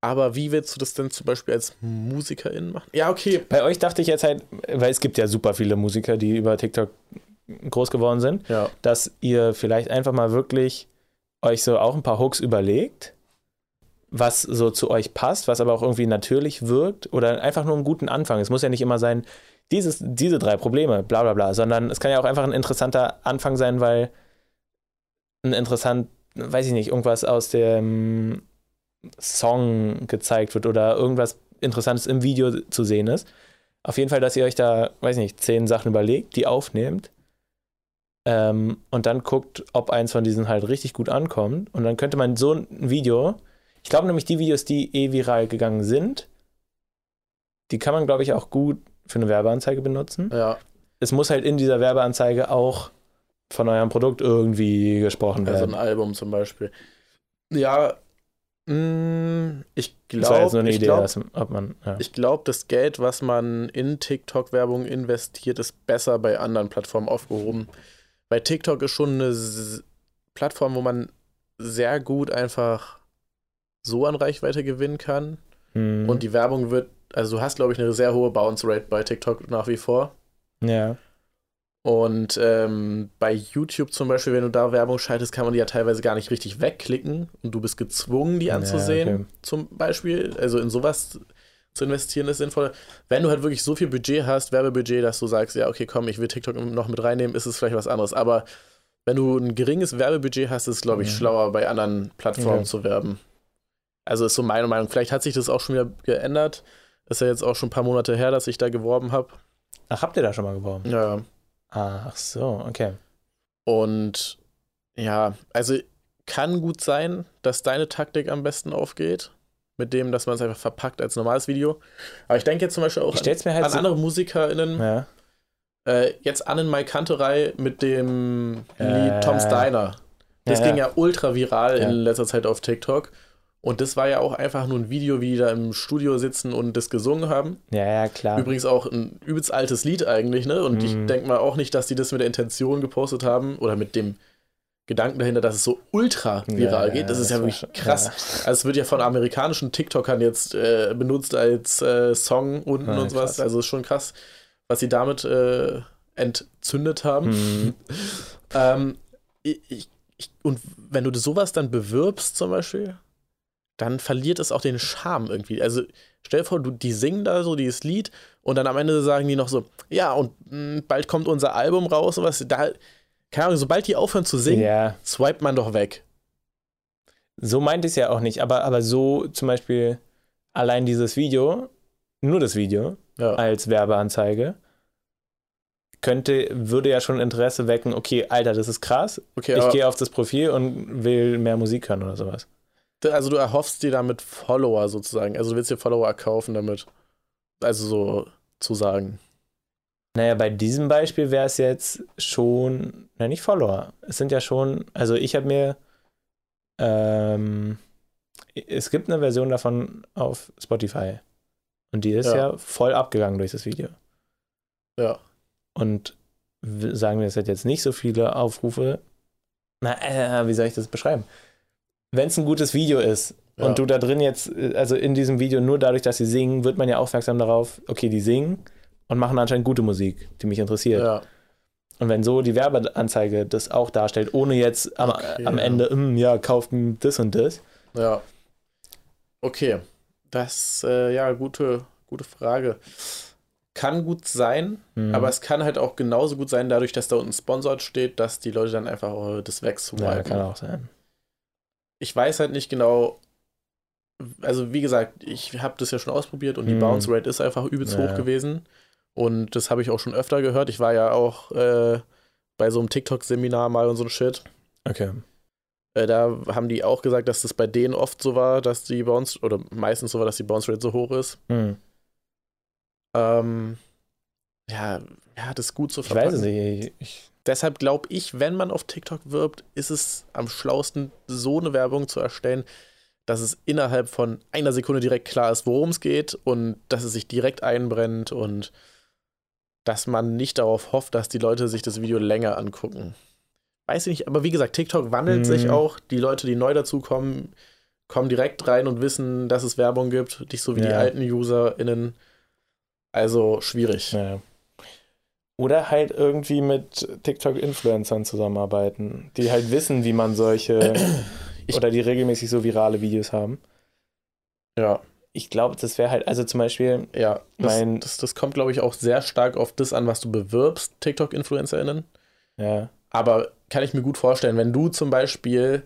A: Aber wie willst du das denn zum Beispiel als Musikerin machen? Ja, okay.
B: Bei euch dachte ich jetzt halt, weil es gibt ja super viele Musiker, die über TikTok groß geworden sind,
A: Ja.
B: dass ihr vielleicht einfach mal wirklich euch so auch ein paar Hooks überlegt, was so zu euch passt, was aber auch irgendwie natürlich wirkt oder einfach nur einen guten Anfang. Es muss ja nicht immer sein, dieses, diese drei Probleme, bla bla bla, sondern es kann ja auch einfach ein interessanter Anfang sein, weil ein interessant, weiß ich nicht, irgendwas aus dem Song gezeigt wird oder irgendwas Interessantes im Video zu sehen ist. Auf jeden Fall, dass ihr euch da, weiß ich nicht, zehn Sachen überlegt, die aufnehmt ähm, und dann guckt, ob eins von diesen halt richtig gut ankommt. Und dann könnte man so ein Video, ich glaube nämlich, die Videos, die eh viral gegangen sind, die kann man, glaube ich, auch gut für eine Werbeanzeige benutzen.
A: Ja.
B: Es muss halt in dieser Werbeanzeige auch von eurem Produkt irgendwie gesprochen
A: Also
B: werden.
A: ein Album zum Beispiel. Ja, ich
B: das
A: glaube,
B: eine
A: ich glaube,
B: ob man. Ja.
A: glaub, das Geld, was man in TikTok-Werbung investiert, ist besser bei anderen Plattformen aufgehoben. Bei TikTok ist schon eine S- Plattform, wo man sehr gut einfach so an Reichweite gewinnen kann.
B: Hm.
A: Und die Werbung wird, also du hast, glaube ich, eine sehr hohe Bounce Rate bei TikTok nach wie vor.
B: ja.
A: Und ähm, bei YouTube zum Beispiel, wenn du da Werbung schaltest, kann man die ja teilweise gar nicht richtig wegklicken und du bist gezwungen, die anzusehen,
B: Ja, okay.
A: zum Beispiel. Also in sowas zu investieren ist sinnvoll. Wenn du halt wirklich so viel Budget hast, Werbebudget, dass du sagst, ja, okay, komm, ich will TikTok noch mit reinnehmen, ist es vielleicht was anderes. Aber wenn du ein geringes Werbebudget hast, ist es, glaube ich,
B: Ja.
A: schlauer, bei anderen Plattformen
B: Okay.
A: zu werben. Also ist so meine Meinung. Vielleicht hat sich das auch schon wieder geändert. Ist ja jetzt auch schon ein paar Monate her, dass ich da geworben habe.
B: Ach, habt ihr da schon mal geworben?
A: Ja.
B: Ach so, okay.
A: Und ja, also kann gut sein, dass deine Taktik am besten aufgeht. Mit dem, dass man es einfach verpackt als normales Video. Aber ich denke jetzt zum Beispiel auch an,
B: halt
A: an
B: so.
A: andere MusikerInnen.
B: Ja.
A: Äh, jetzt Annen Mai Kanterei mit dem
B: Äh,
A: Lied Tom Steiner. Das
B: ja,
A: ging
B: ja.
A: ja ultra viral
B: Ja.
A: in letzter Zeit auf TikTok. Und das war ja auch einfach nur ein Video, wie die da im Studio sitzen und das gesungen haben.
B: Ja, ja, klar.
A: Übrigens auch ein übelst altes Lied eigentlich, ne? Und ich
B: Mhm.
A: denke mal auch nicht, dass die das mit der Intention gepostet haben oder mit dem Gedanken dahinter, dass es so ultra viral
B: Ja,
A: geht. Das ist ja wirklich krass. Also es wird ja von amerikanischen TikTokern jetzt äh, benutzt als äh, Song unten
B: Ja,
A: und sowas.
B: krass.
A: Also ist schon krass, was sie damit äh, entzündet haben.
B: Hm. [LAUGHS]
A: Ähm, ich, ich, ich, und wenn du sowas dann bewirbst zum Beispiel, dann verliert es auch den Charme irgendwie. Also stell dir vor, du, die singen da so dieses Lied und dann am Ende sagen die noch so, ja, und mh, bald kommt unser Album raus und was. Da, keine Ahnung, sobald die aufhören zu singen,
B: Ja,
A: swipet man doch weg.
B: so meint es ja auch nicht, aber, aber so zum Beispiel allein dieses Video, nur das Video
A: Ja.
B: als Werbeanzeige, könnte, würde ja schon Interesse wecken, okay, Alter, das ist krass.
A: Okay,
B: ich gehe auf das Profil und will mehr Musik hören oder sowas.
A: Also du erhoffst dir damit Follower sozusagen. Also du willst dir Follower kaufen damit. Also so zu sagen.
B: Naja, bei diesem Beispiel wäre es jetzt schon, na nicht Follower. Es sind ja schon, also ich habe mir, ähm, es gibt eine Version davon auf Spotify. Und die ist
A: Ja.
B: ja, voll abgegangen durch das Video.
A: Ja.
B: Und sagen wir, es hat jetzt nicht so viele Aufrufe. Na, äh, wie soll ich das beschreiben? Wenn es ein gutes Video ist
A: Ja.
B: und du da drin jetzt, äh, also in diesem Video, nur dadurch, dass sie singen, wird man ja aufmerksam darauf, okay, die singen und machen anscheinend gute Musik, die mich interessiert.
A: Ja.
B: Und wenn so die Werbeanzeige das auch darstellt, ohne jetzt am,
A: Okay,
B: am
A: ja.
B: Ende, "Mm, ja, kauft das und das.
A: Ja. Okay. Das, äh, ja, gute, gute Frage. Kann gut sein,
B: Hm.
A: aber es kann halt auch genauso gut sein, dadurch, dass da unten Sponsored steht, dass die Leute dann einfach äh, das
B: ja,
A: wegswipen.
B: kann auch sein.
A: Ich weiß halt nicht genau, also wie gesagt, ich habe das ja schon ausprobiert und die
B: Mhm.
A: Bounce Rate ist einfach übelst
B: Ja.
A: hoch gewesen. Und das habe ich auch schon öfter gehört. Ich war ja auch äh, bei so einem TikTok-Seminar mal und so ein Shit.
B: Okay.
A: Äh, da haben die auch gesagt, dass das bei denen oft so war, dass die Bounce, oder meistens so war, dass die Bounce Rate so hoch ist.
B: Hm.
A: Ähm, ja, ja, das ist gut zu
B: Ich weiß es
A: verpacken.
B: nicht. Ich,
A: Deshalb glaube ich, wenn man auf TikTok wirbt, ist es am schlausten, so eine Werbung zu erstellen, dass es innerhalb von einer Sekunde direkt klar ist, worum es geht und dass es sich direkt einbrennt und dass man nicht darauf hofft, dass die Leute sich das Video länger angucken. Weiß ich nicht, aber wie gesagt, TikTok wandelt
B: Mhm.
A: sich auch. Die Leute, die neu dazukommen, kommen direkt rein und wissen, dass es Werbung gibt, nicht so wie die
B: Ja.
A: alten UserInnen. Also schwierig.
B: ja. Oder halt irgendwie mit TikTok-Influencern zusammenarbeiten, die halt wissen, wie man solche
A: Ich-
B: oder die regelmäßig so virale Videos haben.
A: Ja.
B: Ich glaube, das wäre halt, also zum Beispiel,
A: Ja, das,
B: Mein-
A: das, das kommt, glaube ich, auch sehr stark auf das an, was du bewirbst, TikTok-InfluencerInnen.
B: ja,
A: Aber kann ich mir gut vorstellen, wenn du zum Beispiel,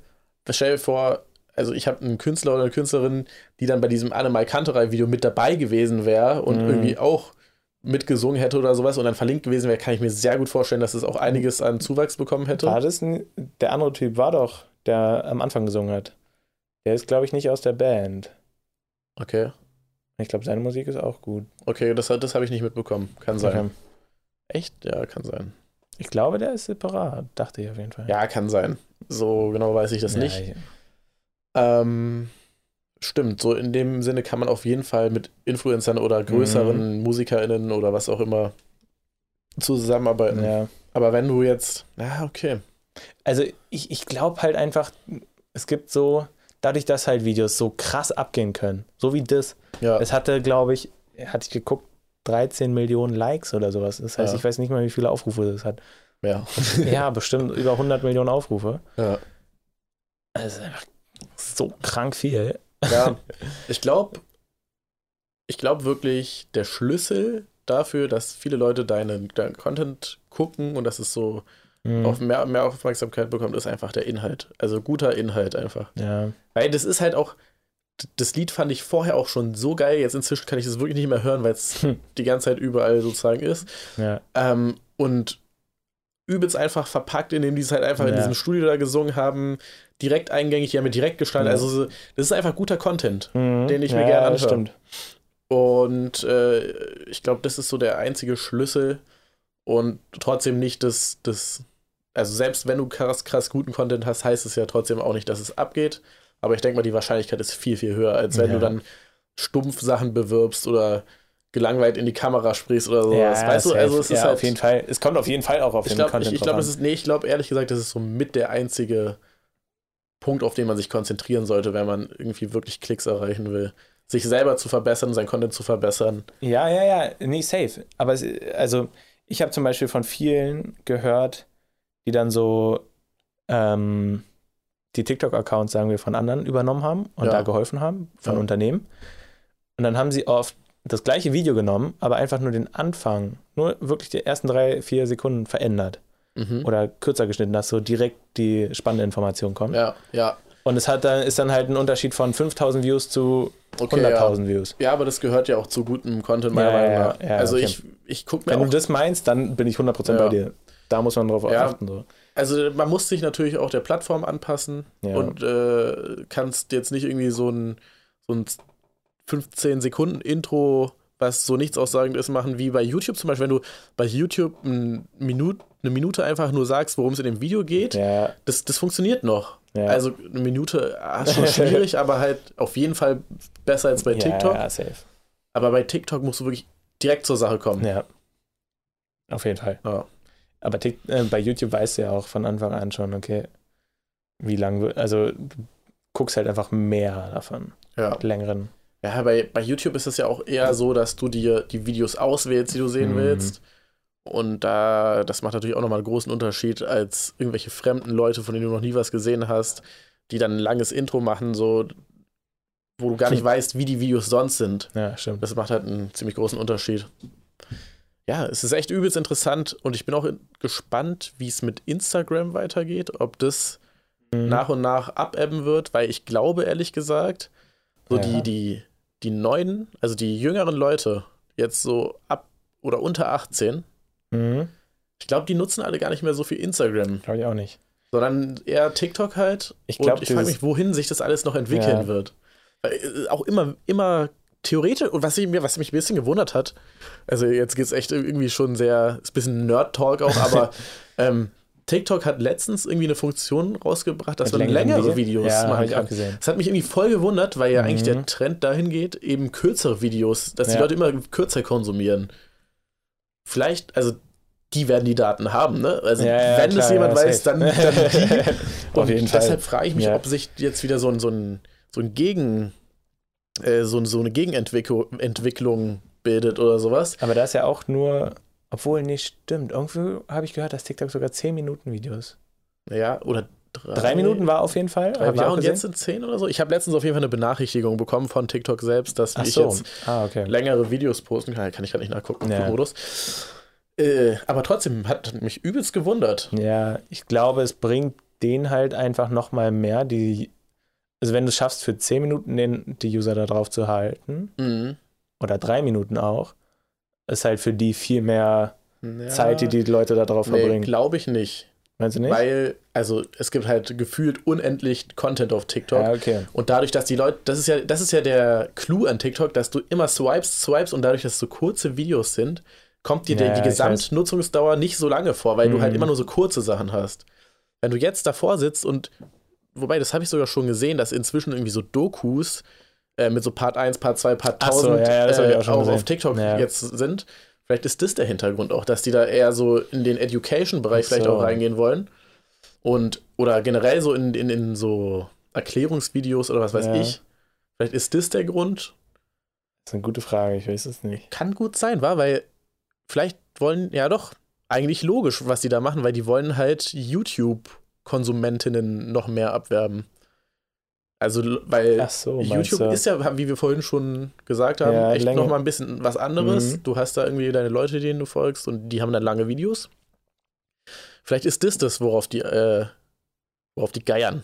A: stell dir vor, also ich habe einen Künstler oder eine Künstlerin, die dann bei diesem Annemal Kanterei-Video mit dabei gewesen wäre und
B: Mhm.
A: irgendwie auch mitgesungen hätte oder sowas und dann verlinkt gewesen wäre, kann ich mir sehr gut vorstellen, dass es auch einiges an Zuwachs bekommen hätte.
B: war das ein, der andere Typ war doch, der am Anfang gesungen hat. Der ist, glaube ich, nicht aus der Band.
A: Okay.
B: Ich glaube, seine Musik ist auch gut.
A: Okay, das, das habe ich nicht mitbekommen. Kann sein.
B: Okay.
A: Echt? Ja, kann sein.
B: Ich glaube, der ist separat, dachte ich auf jeden Fall.
A: Ja, kann sein. So genau weiß ich das
B: Ja,
A: nicht.
B: ich-
A: Ähm, stimmt, so in dem Sinne kann man auf jeden Fall mit Influencern oder größeren
B: Mhm.
A: MusikerInnen oder was auch immer zusammenarbeiten.
B: Ja.
A: Aber wenn du jetzt, na, okay.
B: Also ich, ich glaube halt einfach, es gibt so, dadurch, dass halt Videos so krass abgehen können, so wie das.
A: Ja,
B: Es hatte, glaube ich, hatte ich geguckt, 13 Millionen Likes oder sowas. Das heißt,
A: Ja.
B: ich weiß nicht mal, wie viele Aufrufe das hat.
A: ja. [LAUGHS]
B: Ja, bestimmt über 100 Millionen Aufrufe.
A: ja.
B: Einfach so krank viel.
A: Ja, [LAUGHS] ich glaube, ich glaube wirklich, der Schlüssel dafür, dass viele Leute deinen, deinen Content gucken und dass es so
B: Mhm.
A: auf mehr, mehr Aufmerksamkeit bekommt, ist einfach der Inhalt. Also guter Inhalt einfach.
B: Ja.
A: Weil das ist halt auch, das Lied fand ich vorher auch schon so geil, jetzt inzwischen kann ich das wirklich nicht mehr hören, weil es
B: Hm. [LAUGHS]
A: die ganze Zeit überall sozusagen ist.
B: ja.
A: Ähm, und übelst einfach verpackt, indem die es halt einfach in
B: Ja.
A: diesem Studio da gesungen haben, direkt eingängig, die haben mit direkt gestaltet.
B: Ja.
A: Also so- das ist einfach guter Content.
B: Mhm.
A: Den ich mir
B: ja,
A: gerne anhöre.
B: stimmt.
A: Und äh, ich glaube, das ist so der einzige Schlüssel und trotzdem nicht das, das, also selbst wenn du krass, krass guten Content hast, heißt es ja trotzdem auch nicht, dass es abgeht. Aber ich denke mal, die Wahrscheinlichkeit ist viel, viel höher, als wenn
B: Ja.
A: du dann stumpf Sachen bewirbst oder gelangweilt in die Kamera sprichst oder sowas.
B: Ja,
A: weißt du, also es ist
B: ja,
A: halt.
B: auf jeden Fall. Es kommt auf jeden Fall auch auf
A: Ich
B: den
A: glaube,
B: Content
A: ich, ich glaube, es ist, nee, ich glaube ehrlich gesagt, das ist so mit der einzige Punkt, auf den man sich konzentrieren sollte, wenn man irgendwie wirklich Klicks erreichen will. Sich selber zu verbessern, sein Content zu verbessern.
B: Ja, ja, ja, nee, safe. Aber es, also, ich habe zum Beispiel von vielen gehört, die dann so ähm, die TikTok-Accounts, sagen wir, von anderen übernommen haben und
A: Ja.
B: da geholfen haben, von. Unternehmen. Und dann haben sie oft das gleiche Video genommen, aber einfach nur den Anfang, nur wirklich die ersten drei, vier Sekunden verändert
A: Mhm.
B: oder kürzer geschnitten, dass so direkt die spannende Information kommt.
A: Ja, ja.
B: Und es hat dann, ist dann halt ein Unterschied von 5000 Views zu
A: Okay, ja.
B: 100.000 Views.
A: ja, aber das gehört ja auch zu gutem Content, meiner
B: Ja,
A: Meinung
B: ja,
A: nach.
B: ja,
A: also
B: okay.
A: ich, ich gucke mir
B: Wenn du das meinst, dann bin ich 100%
A: Ja.
B: bei dir. Da muss man drauf
A: Ja.
B: achten. So.
A: also man muss sich natürlich auch der Plattform anpassen
B: Ja.
A: und äh, kannst jetzt nicht irgendwie so ein, so ein 15 Sekunden Intro, was so nichts aussagend ist, machen wie bei YouTube zum Beispiel, wenn du bei YouTube ein Minut, eine Minute einfach nur sagst, worum es in dem Video geht,
B: ja,
A: das, das funktioniert noch.
B: ja.
A: Also eine Minute ah, ist schon schwierig, [LAUGHS] aber halt auf jeden Fall besser als bei TikTok.
B: Ja, ja, safe.
A: Aber bei TikTok musst du wirklich direkt zur Sache kommen.
B: Ja. Auf jeden Fall.
A: Ja.
B: Aber äh, bei YouTube weißt du ja auch von Anfang an schon, okay, wie lang wird, also du guckst halt einfach mehr davon,
A: Ja.
B: längeren.
A: Ja, bei, bei YouTube ist es ja auch eher so, dass du dir die Videos auswählst, die du sehen
B: Mhm.
A: willst. Und da, das macht natürlich auch nochmal einen großen Unterschied als irgendwelche fremden Leute, von denen du noch nie was gesehen hast, die dann ein langes Intro machen, so, wo du gar nicht weißt, wie die Videos sonst sind.
B: Ja, stimmt.
A: Das macht halt einen ziemlich großen Unterschied. Ja, es ist echt übelst interessant und ich bin auch gespannt, wie es mit Instagram weitergeht, ob das
B: Mhm.
A: nach und nach abebben wird, weil ich glaube, ehrlich gesagt, so
B: Ja.
A: die, die, die neuen, also die jüngeren Leute, jetzt so ab oder unter 18,
B: Mhm.
A: ich glaube, die nutzen alle gar nicht mehr so viel Instagram,
B: Glaube ich auch nicht.
A: sondern eher TikTok halt.
B: Ich glaub,
A: und ich frage mich, wohin sich das alles noch entwickeln
B: Ja.
A: wird. Weil, äh, auch immer, immer theoretisch, und was, ich mir, was mich ein bisschen gewundert hat, also jetzt geht es echt irgendwie schon sehr, ist ein bisschen Nerd-Talk auch, aber [LAUGHS] ähm, TikTok hat letztens irgendwie eine Funktion rausgebracht, dass man längere
B: Videos? Ja,
A: machen kann. Das hat mich irgendwie voll gewundert, weil ja eigentlich
B: Mhm.
A: der Trend dahin geht, eben kürzere Videos, dass die
B: Ja.
A: Leute immer kürzer konsumieren. Vielleicht, also die werden die Daten haben, ne? Also
B: Ja,
A: wenn
B: klar,
A: es jemand weiß, dann, [LAUGHS] dann die.
B: Auf
A: Und
B: jeden Fall.
A: deshalb frage ich mich, ob sich jetzt wieder so ein, so ein, so ein Gegen, äh, so, so eine Gegenentwicklung Entwicklung bildet oder sowas.
B: Aber da ist ja auch nur, obwohl nicht stimmt. Irgendwie habe ich gehört, dass TikTok sogar 10 Minuten Videos.
A: Ja, oder drei,
B: Drei Minuten war auf jeden Fall.
A: Drei war und jetzt sind zehn oder so. Ich habe letztens auf jeden Fall eine Benachrichtigung bekommen von TikTok selbst, dass
B: Ach
A: ich
B: so.
A: jetzt
B: ah, okay.
A: längere Videos posten kann. Kann ich gerade nicht nachgucken,
B: Ja.
A: Modus. Äh, aber trotzdem hat mich übelst gewundert.
B: Ja, ich glaube, es bringt denen halt einfach nochmal mehr, die. Also, wenn du es schaffst, für 10 Minuten den, die User da drauf zu halten,
A: Mhm.
B: oder drei Minuten auch, ist halt für die viel mehr
A: Ja.
B: Zeit, die die Leute da drauf
A: Nee,
B: verbringen.
A: glaube ich nicht.
B: Meinst du nicht?
A: Weil, also es gibt halt gefühlt unendlich Content auf TikTok.
B: ja, okay.
A: Und dadurch, dass die Leute, das ist ja, das ist ja der Clou an TikTok, dass du immer swipes, swipes und dadurch, dass es so kurze Videos sind, kommt dir
B: Ja,
A: die
B: ich
A: Gesamtnutzungsdauer nicht so lange vor, weil du
B: Mhm.
A: halt immer nur so kurze Sachen hast. Wenn du jetzt davor sitzt und, wobei, das habe ich sogar schon gesehen, dass inzwischen irgendwie so Dokus äh, mit so Part 1, Part 2, Part
B: Ach so,
A: 1000
B: ja, ja,
A: äh,
B: auch
A: auch auf TikTok
B: Ja.
A: jetzt sind. Vielleicht ist das der Hintergrund auch, dass die da eher so in den Education-Bereich
B: Ach
A: vielleicht
B: so.
A: auch reingehen wollen. Und, oder generell so in, in, in so Erklärungsvideos oder was weiß ich. Vielleicht ist das der Grund.
B: Das ist eine gute Frage, ich weiß es nicht.
A: Kann gut sein, war, weil vielleicht wollen, ja doch, eigentlich logisch, was die da machen, weil die wollen halt YouTube-Konsumentinnen noch mehr abwerben. Also, weil
B: so,
A: YouTube
B: du?
A: ist ja, wie wir vorhin schon gesagt haben,
B: Ja,
A: echt
B: länger-
A: noch mal ein bisschen was anderes.
B: Mhm.
A: Du hast da irgendwie deine Leute, denen du folgst und die haben dann lange Videos. Vielleicht ist das das, worauf die, äh, worauf die geiern.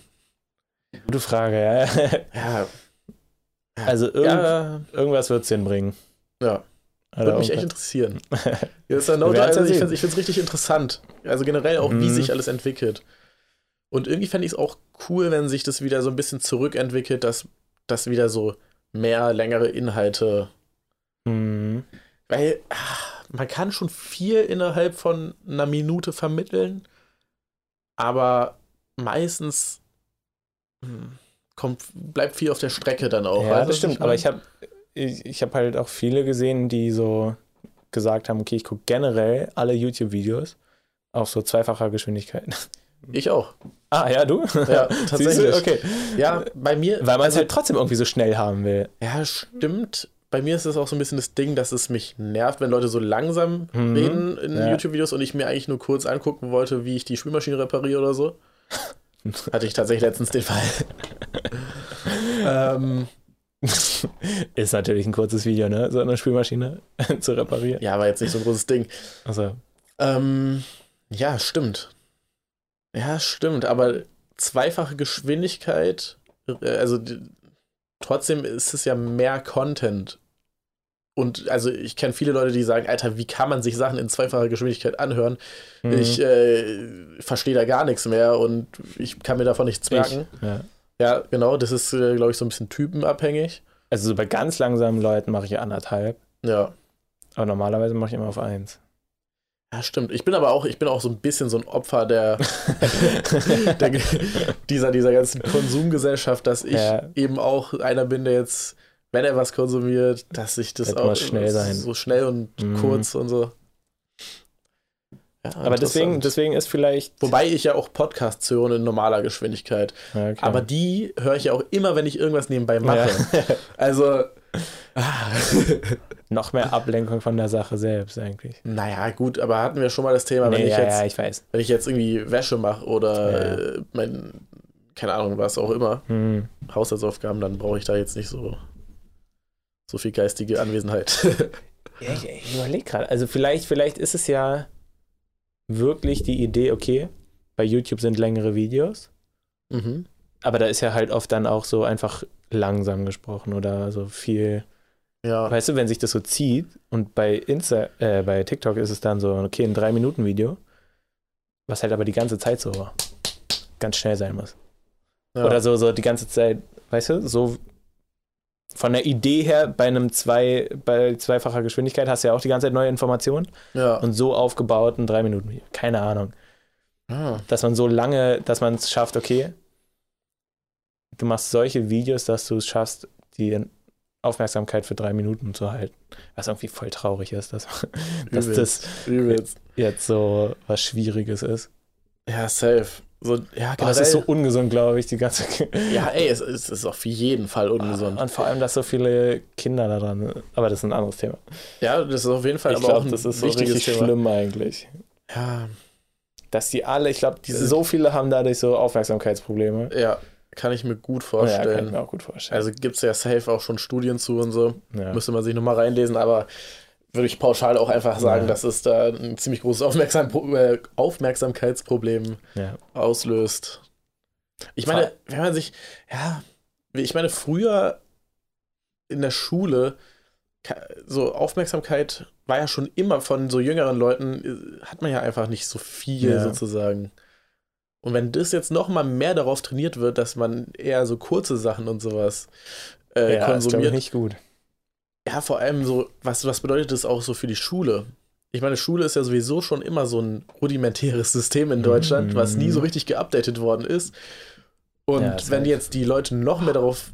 B: Gute Frage, ja. [LAUGHS]
A: Ja,
B: Also irgend,
A: ja,
B: irgendwas wird es hinbringen.
A: ja.
B: Oder
A: Würde mich echt interessieren. [LAUGHS] Ja, ist ja no also
B: ja
A: ich finde es richtig interessant. Also generell auch, wie
B: Mhm.
A: sich alles entwickelt. Und irgendwie fände ich es auch cool, wenn sich das wieder so ein bisschen zurückentwickelt, dass, dass wieder so mehr längere Inhalte.
B: Mhm.
A: Weil ah, man kann schon viel innerhalb von einer Minute vermitteln, aber meistens hm, kommt, bleibt viel auf der Strecke dann auch.
B: Ja,
A: du,
B: das stimmt. Aber
A: meine?
B: ich habe ich, ich hab halt auch viele gesehen, die so gesagt haben, okay, ich gucke generell alle YouTube-Videos auf so zweifacher Geschwindigkeit.
A: Ich auch.
B: Ah, ja, du?
A: Ja, [LAUGHS] tatsächlich.
B: Okay.
A: Ja, bei mir.
B: Weil man es
A: also-
B: halt trotzdem irgendwie so schnell haben will.
A: Ja, stimmt. Bei mir ist es auch so ein bisschen das Ding, dass es mich nervt, wenn Leute so langsam
B: Mhm.
A: reden in
B: Ja.
A: YouTube-Videos und ich mir eigentlich nur kurz angucken wollte, wie ich die Spülmaschine repariere oder so. [LAUGHS] Hatte ich tatsächlich letztens den Fall. ähm,
B: Ist natürlich ein kurzes Video, ne? So eine Spülmaschine [LAUGHS] zu reparieren.
A: ja, war jetzt nicht so ein großes Ding.
B: Also,
A: Ähm, ja, stimmt. Ja, stimmt, aber zweifache Geschwindigkeit, äh, also trotzdem ist es ja mehr Content. Und also ich kenne viele Leute, die sagen, Alter, wie kann man sich Sachen in zweifacher Geschwindigkeit anhören?
B: mhm.
A: Ich äh, verstehe da gar nichts mehr und ich kann mir davon nichts merken.
B: ja.
A: Ja, genau, das ist, äh, glaube ich, so ein bisschen typenabhängig.
B: Also so bei ganz langsamen Leuten mache ich anderthalb.
A: Ja.
B: Aber normalerweise mache ich immer auf eins.
A: Ja, stimmt. Ich bin aber auch, ich bin auch so ein bisschen so ein Opfer der, [LAUGHS] der dieser, dieser ganzen Konsumgesellschaft, dass ich
B: Ja.
A: eben auch einer bin, der jetzt, wenn er was konsumiert, dass ich das
B: Wird
A: auch
B: schnell sein.
A: so schnell und
B: Mhm.
A: kurz und so. Ja,
B: Aber deswegen, deswegen ist vielleicht.
A: Wobei ich ja auch Podcasts höre in normaler Geschwindigkeit.
B: Ja.
A: Aber die höre ich ja auch immer, wenn ich irgendwas nebenbei mache. [LAUGHS] Also, ah, [LAUGHS]
B: Noch mehr Ablenkung von der Sache selbst eigentlich.
A: naja, gut, aber hatten wir schon mal das Thema, wenn
B: nee,
A: ich
B: ja,
A: jetzt
B: ja, ich weiß.
A: wenn ich jetzt irgendwie Wäsche mache oder
B: Ja.
A: äh, mein, keine Ahnung, was auch immer,
B: Hm.
A: Haushaltsaufgaben, dann brauche ich da jetzt nicht so, so viel geistige Anwesenheit. [LAUGHS]
B: Ja, ich, ich überlege gerade. Also vielleicht, vielleicht ist es ja wirklich die Idee, okay, bei YouTube sind längere Videos,
A: mhm.
B: Aber da ist ja halt oft dann auch so einfach langsam gesprochen oder so viel.
A: Ja,
B: Weißt du, wenn sich das so zieht und bei Insta, äh, bei TikTok ist es dann so, okay, ein 3-Minuten-Video, was halt aber die ganze Zeit so ganz schnell sein muss.
A: ja.
B: Oder so, so die ganze Zeit, weißt du, so von der Idee her, bei einem zwei, bei zweifacher Geschwindigkeit hast du ja auch die ganze Zeit neue Informationen
A: ja.
B: und so aufgebaut ein drei Minuten Video. Keine Ahnung.
A: Ah.
B: Dass man so lange, dass man es schafft, okay, du machst solche Videos, dass du es schaffst, die Aufmerksamkeit für drei Minuten zu halten. Was irgendwie voll traurig ist, dass, [LAUGHS] dass das
A: übelst.
B: jetzt so was Schwieriges ist.
A: Ja, safe. So, ja,
B: es
A: generell.
B: ist so ungesund, glaube ich, die ganze.
A: ja, ey, es, es ist auf jeden Fall ungesund.
B: Und vor allem, dass so viele Kinder da dran sind. Aber das ist ein anderes Thema.
A: Ja, das ist auf jeden Fall
B: ich glaube, das ist so richtig
A: Thema.
B: schlimm eigentlich.
A: Ja,
B: Dass die alle, ich glaube,
A: Diese-
B: so viele haben dadurch so Aufmerksamkeitsprobleme.
A: ja, kann ich mir gut
B: Ja, kann ich
A: vorstellen.
B: mir auch gut vorstellen.
A: also gibt es ja safe auch schon Studien zu und so.
B: ja.
A: Müsste man sich nochmal reinlesen, aber würde ich pauschal auch einfach sagen,
B: Ja.
A: dass es da ein ziemlich großes Aufmerksam äh, Aufmerksamkeitsproblem
B: ja.
A: auslöst. Ich meine, wenn man sich, ja, ich meine, früher in der Schule, so Aufmerksamkeit war ja schon immer von so jüngeren Leuten, äh, hat man ja einfach nicht so viel
B: Ja.
A: sozusagen. Und wenn das jetzt noch mal mehr darauf trainiert wird, dass man eher so kurze Sachen und sowas äh,
B: ja, ist, glaub ich,
A: konsumiert.
B: nicht gut.
A: Ja, vor allem so, was, was bedeutet das auch so für die Schule? Ich meine, Schule ist ja sowieso schon immer so ein rudimentäres System in Deutschland, was nie so richtig geupdatet worden ist. Und
B: Ja, ist
A: wenn jetzt die Leute noch mehr darauf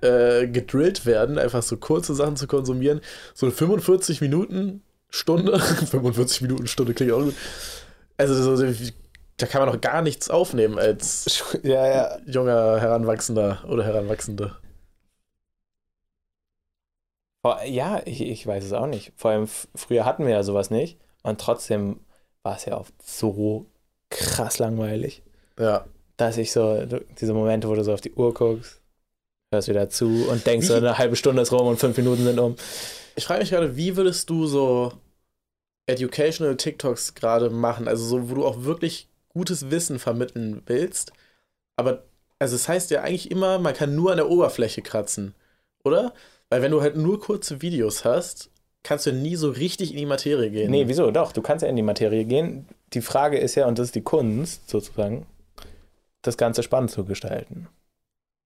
A: äh, gedrillt werden, einfach so kurze Sachen zu konsumieren, so eine 45 Minuten Stunde, [LAUGHS] 45 Minuten Stunde klingt auch gut. Also so, so, da kann man noch gar nichts aufnehmen als [LAUGHS]
B: Ja, ja.
A: junger Heranwachsender oder Heranwachsende.
B: Ja, ich, ich weiß es auch nicht. Vor allem früher hatten wir ja sowas nicht. Und trotzdem war es ja oft so krass langweilig,
A: Ja.
B: dass ich so, diese Momente, wo du so auf die Uhr guckst, hörst wieder zu und denkst so, eine halbe Stunde ist rum und fünf Minuten sind um.
A: Ich frage mich gerade, wie würdest du so educational TikToks gerade machen? Also so, wo du auch wirklich gutes Wissen vermitteln willst. Aber, also es heißt ja eigentlich immer, man kann nur an der Oberfläche kratzen, oder? Weil wenn du halt nur kurze Videos hast, kannst du nie so richtig in die Materie gehen.
B: Nee, wieso? Doch, du kannst ja in die Materie gehen. Die Frage ist ja, und das ist die Kunst sozusagen, das Ganze spannend zu gestalten.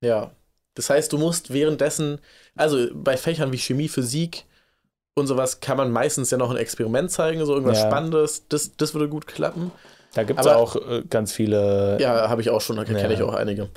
A: Ja. Das heißt, du musst währenddessen, also bei Fächern wie Chemie, Physik und sowas kann man meistens ja noch ein Experiment zeigen, so irgendwas
B: Ja.
A: Spannendes. Das, das würde gut klappen.
B: Da gibt es auch äh, ganz viele.
A: Ja, habe ich auch schon, da kenne
B: Ja.
A: ich auch einige.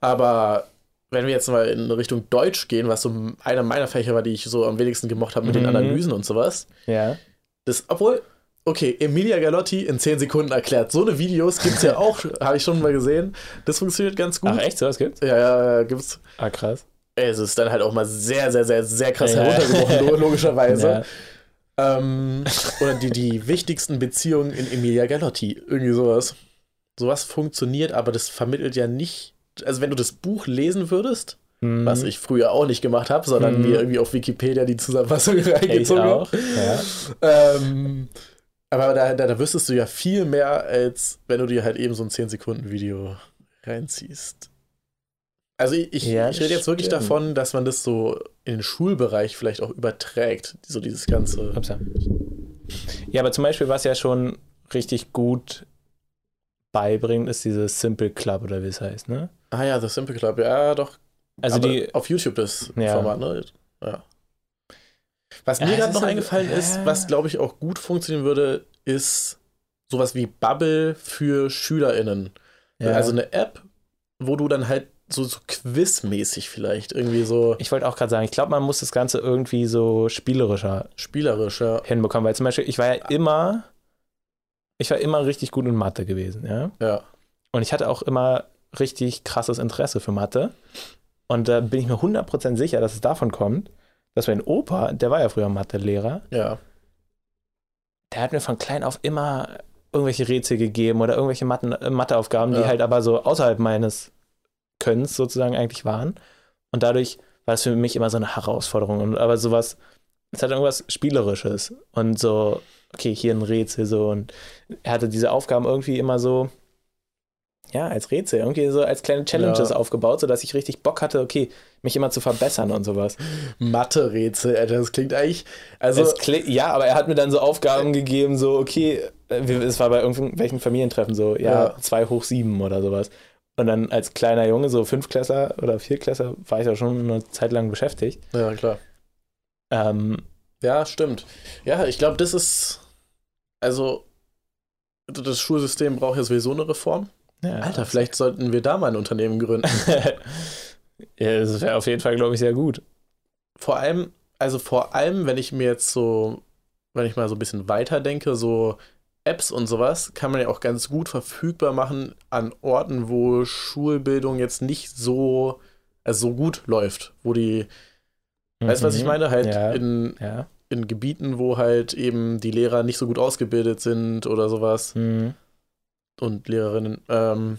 A: Aber wenn wir jetzt mal in Richtung Deutsch gehen, was so einer meiner Fächer war, die ich so am wenigsten gemocht habe mit den
B: Mhm.
A: Analysen und sowas,
B: Ja.
A: das, obwohl, okay, Emilia Galotti in 10 Sekunden erklärt. So eine Videos gibt es ja auch, [LAUGHS] habe ich schon mal gesehen. Das funktioniert ganz gut.
B: Ach, echt? Sowas gibt's?
A: Ja, ja, gibt's.
B: Ah, krass.
A: Es ist dann halt auch mal sehr, sehr, sehr, sehr krass
B: Ja.
A: heruntergebrochen, lo- logischerweise. [LAUGHS]
B: Ja.
A: Ähm, oder die, die [LAUGHS] wichtigsten Beziehungen in Emilia Galotti. Irgendwie sowas. Sowas funktioniert, aber das vermittelt ja nicht. Also, wenn du das Buch lesen würdest,
B: Mhm.
A: was ich früher auch nicht gemacht habe, sondern
B: Mhm.
A: mir irgendwie auf Wikipedia die Zusammenfassung [LAUGHS] reingezogen habe.
B: Ja.
A: Ähm, aber da, da, da wüsstest du ja viel mehr, als wenn du dir halt eben so ein 10-Sekunden-Video reinziehst. Also ich,
B: Ja,
A: ich rede jetzt wirklich
B: stimmt.
A: davon, dass man das so in den Schulbereich vielleicht auch überträgt, so dieses ganze.
B: Ja, aber zum Beispiel, was ja schon richtig gut beibringt, ist dieses Simple Club oder wie es heißt, ne?
A: Ah ja, The Simple Club, ja doch.
B: Also
A: Aber
B: die,
A: auf YouTube das
B: Ja.
A: Format, ne? Ja. Was mir gerade
B: ist
A: noch
B: halt-
A: eingefallen ist,
B: ja.
A: was glaube ich auch gut funktionieren würde, ist sowas wie Bubble für SchülerInnen.
B: ja,
A: Also eine App, wo du dann halt so, so quizmäßig vielleicht irgendwie so
B: ich wollte auch gerade sagen, ich glaube, man muss das Ganze irgendwie so spielerischer
A: spielerischer.
B: hinbekommen, weil zum Beispiel, ich war ja immer, ich war immer richtig gut in Mathe gewesen, ja.
A: Ja.
B: Und ich hatte auch immer richtig krasses Interesse für Mathe. Und da bin ich mir 100% sicher, dass es davon kommt, dass mein Opa, der war ja früher Mathelehrer,
A: Ja.
B: der hat mir von klein auf immer irgendwelche Rätsel gegeben oder irgendwelche Matten, äh, Matheaufgaben, die
A: Ja.
B: halt aber so außerhalb meines Könnens sozusagen eigentlich waren. Und dadurch war es für mich immer so eine Herausforderung. Und aber sowas, es hat irgendwas Spielerisches. Und so, okay, hier ein Rätsel so. Und er hatte diese Aufgaben irgendwie immer so, ja, als Rätsel, irgendwie so als kleine Challenges
A: Ja.
B: aufgebaut, sodass ich richtig Bock hatte, okay, mich immer zu verbessern und sowas.
A: Mathe-Rätsel, Alter, das klingt eigentlich. Also,
B: Es kli- ja, aber er hat mir dann so Aufgaben gegeben, so, okay, äh, es war bei irgendwelchen Familientreffen so, ja,
A: Ja.
B: zwei hoch sieben oder sowas. Und dann als kleiner Junge, so Fünfklässler oder Vierklässler, war ich da schon eine Zeit lang beschäftigt.
A: ja, klar.
B: Ähm,
A: Ja, stimmt. Ja, ich glaube, das ist. Also, das Schulsystem braucht ja sowieso eine Reform.
B: ja,
A: Alter, vielleicht sollten wir da mal ein Unternehmen gründen. [LAUGHS]
B: ja, das wäre auf jeden Fall, glaube ich, sehr gut.
A: vor allem, also vor allem, wenn ich mir jetzt so, wenn ich mal so ein bisschen weiter denke, so Apps und sowas, kann man ja auch ganz gut verfügbar machen an Orten, wo Schulbildung jetzt nicht so, also so gut läuft, wo die, weißt du, was ich
B: Mhm.
A: meine? Halt
B: Ja.
A: in,
B: Ja.
A: in Gebieten, wo halt eben die Lehrer nicht so gut ausgebildet sind oder sowas
B: Mhm.
A: und Lehrerinnen, ähm,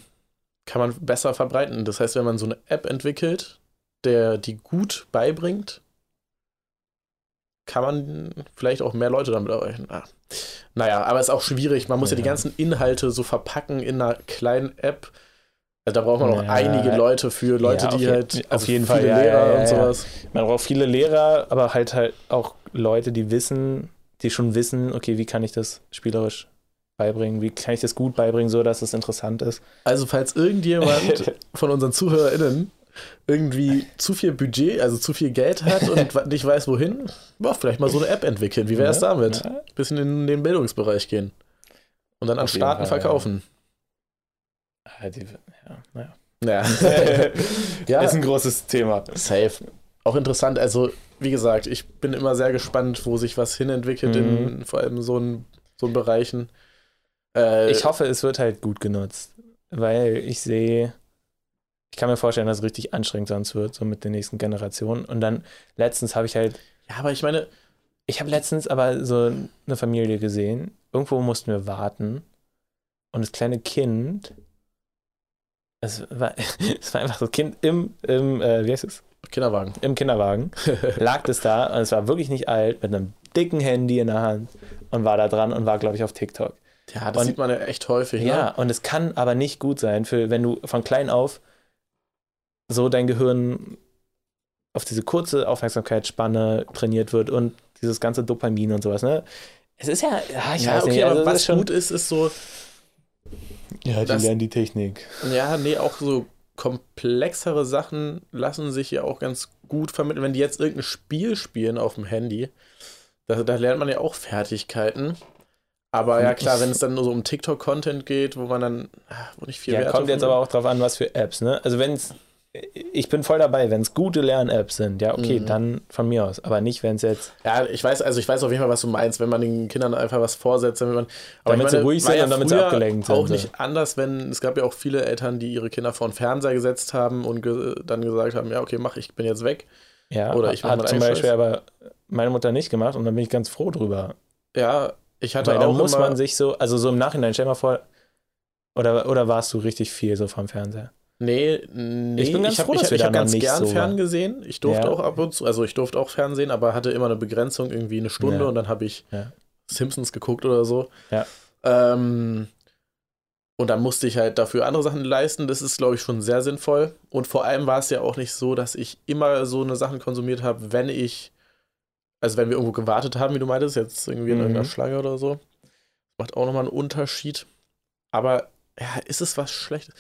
A: kann man besser verbreiten. Das heißt, wenn man so eine App entwickelt, der die gut beibringt, kann man vielleicht auch mehr Leute damit erreichen. Ah. Naja, aber ist auch schwierig. Man muss ja. die
B: Ja.
A: ganzen Inhalte so verpacken in einer kleinen App. Also da braucht man auch
B: Ja.
A: einige Leute für, Leute,
B: Ja,
A: die
B: je-
A: halt
B: auf
A: also
B: jeden Fall,
A: Lehrer
B: ja,
A: und sowas.
B: Man braucht viele Lehrer, aber halt halt auch Leute, die wissen, die schon wissen, okay, wie kann ich das spielerisch beibringen? Wie kann ich das gut beibringen, so dass es interessant ist?
A: Also, falls irgendjemand [LAUGHS] von unseren ZuhörerInnen irgendwie zu viel Budget, also zu viel Geld hat und [LAUGHS] nicht weiß, wohin, boah, vielleicht mal so eine App entwickeln. Wie wäre es
B: Ja,
A: damit?
B: ja.
A: Bisschen in den Bildungsbereich gehen. Und dann an
B: Auf jeden
A: Staaten
B: Fall,
A: verkaufen.
B: Ah, die, ja, naja.
A: Ja.
B: ja. [LAUGHS]
A: ja,
B: Ist ein großes Thema.
A: safe. Auch interessant. Also, wie gesagt, ich bin immer sehr gespannt, wo sich was hinentwickelt, in vor allem so einen so Bereichen. Äh,
B: Ich hoffe, es wird halt gut genutzt, weil ich sehe, ich kann mir vorstellen, dass es richtig anstrengend sonst wird, so mit den nächsten Generationen. Und dann letztens habe ich halt,
A: ja, aber ich meine,
B: ich habe letztens aber so eine Familie gesehen, irgendwo mussten wir warten und das kleine Kind, es war, [LAUGHS] es war einfach das Kind im, im äh, wie heißt es,
A: Kinderwagen.
B: im Kinderwagen, [LAUGHS] lag das da und es war wirklich nicht alt, mit einem dicken Handy in der Hand und war da dran und war, glaube ich, auf TikTok.
A: Ja, das
B: Und-
A: sieht man ja echt häufig.
B: Ja,
A: Ne?
B: und es kann aber nicht gut sein, für wenn du von klein auf so dein Gehirn auf diese kurze Aufmerksamkeitsspanne trainiert wird und dieses ganze Dopamin und sowas, ne? Es ist ja, ja ich
A: Ja,
B: weiß
A: okay,
B: nicht, also
A: aber was
B: ist schon,
A: gut ist, ist so,
B: ja, die
A: das-
B: lernen die Technik.
A: ja, nee, auch so komplexere Sachen lassen sich ja auch ganz gut vermitteln. Wenn die jetzt irgendein Spiel spielen auf dem Handy, da, da lernt man ja auch Fertigkeiten. Aber ja, klar, wenn es dann nur so um TikTok-Content geht, wo man dann, ah, wo nicht viel
B: Ja,
A: Wert
B: kommt jetzt aber auch drauf an, was für Apps, ne? Also wenn es, ich bin voll dabei, wenn es gute Lern-Apps sind, ja, okay,
A: Mhm.
B: dann von mir aus, aber nicht, wenn es jetzt,
A: Ja, ich weiß, also ich weiß auf jeden Fall, was du meinst, wenn man den Kindern einfach was vorsetzt, damit man. Aber
B: Damit
A: ich
B: sie ruhig sind und damit sie abgelenkt sind,
A: Auch nicht anders, wenn es gab ja auch viele Eltern, die ihre Kinder vor den Fernseher gesetzt haben und ge dann gesagt haben, ja, okay, mach, ich bin jetzt weg.
B: ja,
A: Oder ich
B: hat zum Beispiel
A: Scheiß.
B: aber meine Mutter nicht gemacht und dann bin ich ganz froh drüber.
A: Ja, ich hatte
B: Weil
A: auch
B: da muss man sich so, also so im Nachhinein, stell mal vor, oder, oder warst du richtig viel so vom Fernseher?
A: Nee, nee,
B: Ich bin ganz
A: ich habe
B: froh,
A: ich,
B: dass wir
A: ich
B: da
A: hab
B: noch
A: ganz gern
B: so
A: fern
B: waren.
A: gesehen. Ich durfte
B: Ja.
A: auch ab und zu, also ich durfte auch Fernsehen, aber hatte immer eine Begrenzung, irgendwie eine Stunde
B: Ja.
A: und dann habe ich
B: Ja.
A: Simpsons geguckt oder so.
B: Ja.
A: Ähm, und dann musste ich halt dafür andere Sachen leisten. Das ist, glaube ich, schon sehr sinnvoll. Und vor allem war es ja auch nicht so, dass ich immer so eine Sachen konsumiert habe, wenn ich, also wenn wir irgendwo gewartet haben, wie du meintest, jetzt irgendwie in
B: Mhm.
A: irgendeiner Schlange oder so. Macht auch nochmal einen Unterschied. Aber ja, ist es was Schlechtes?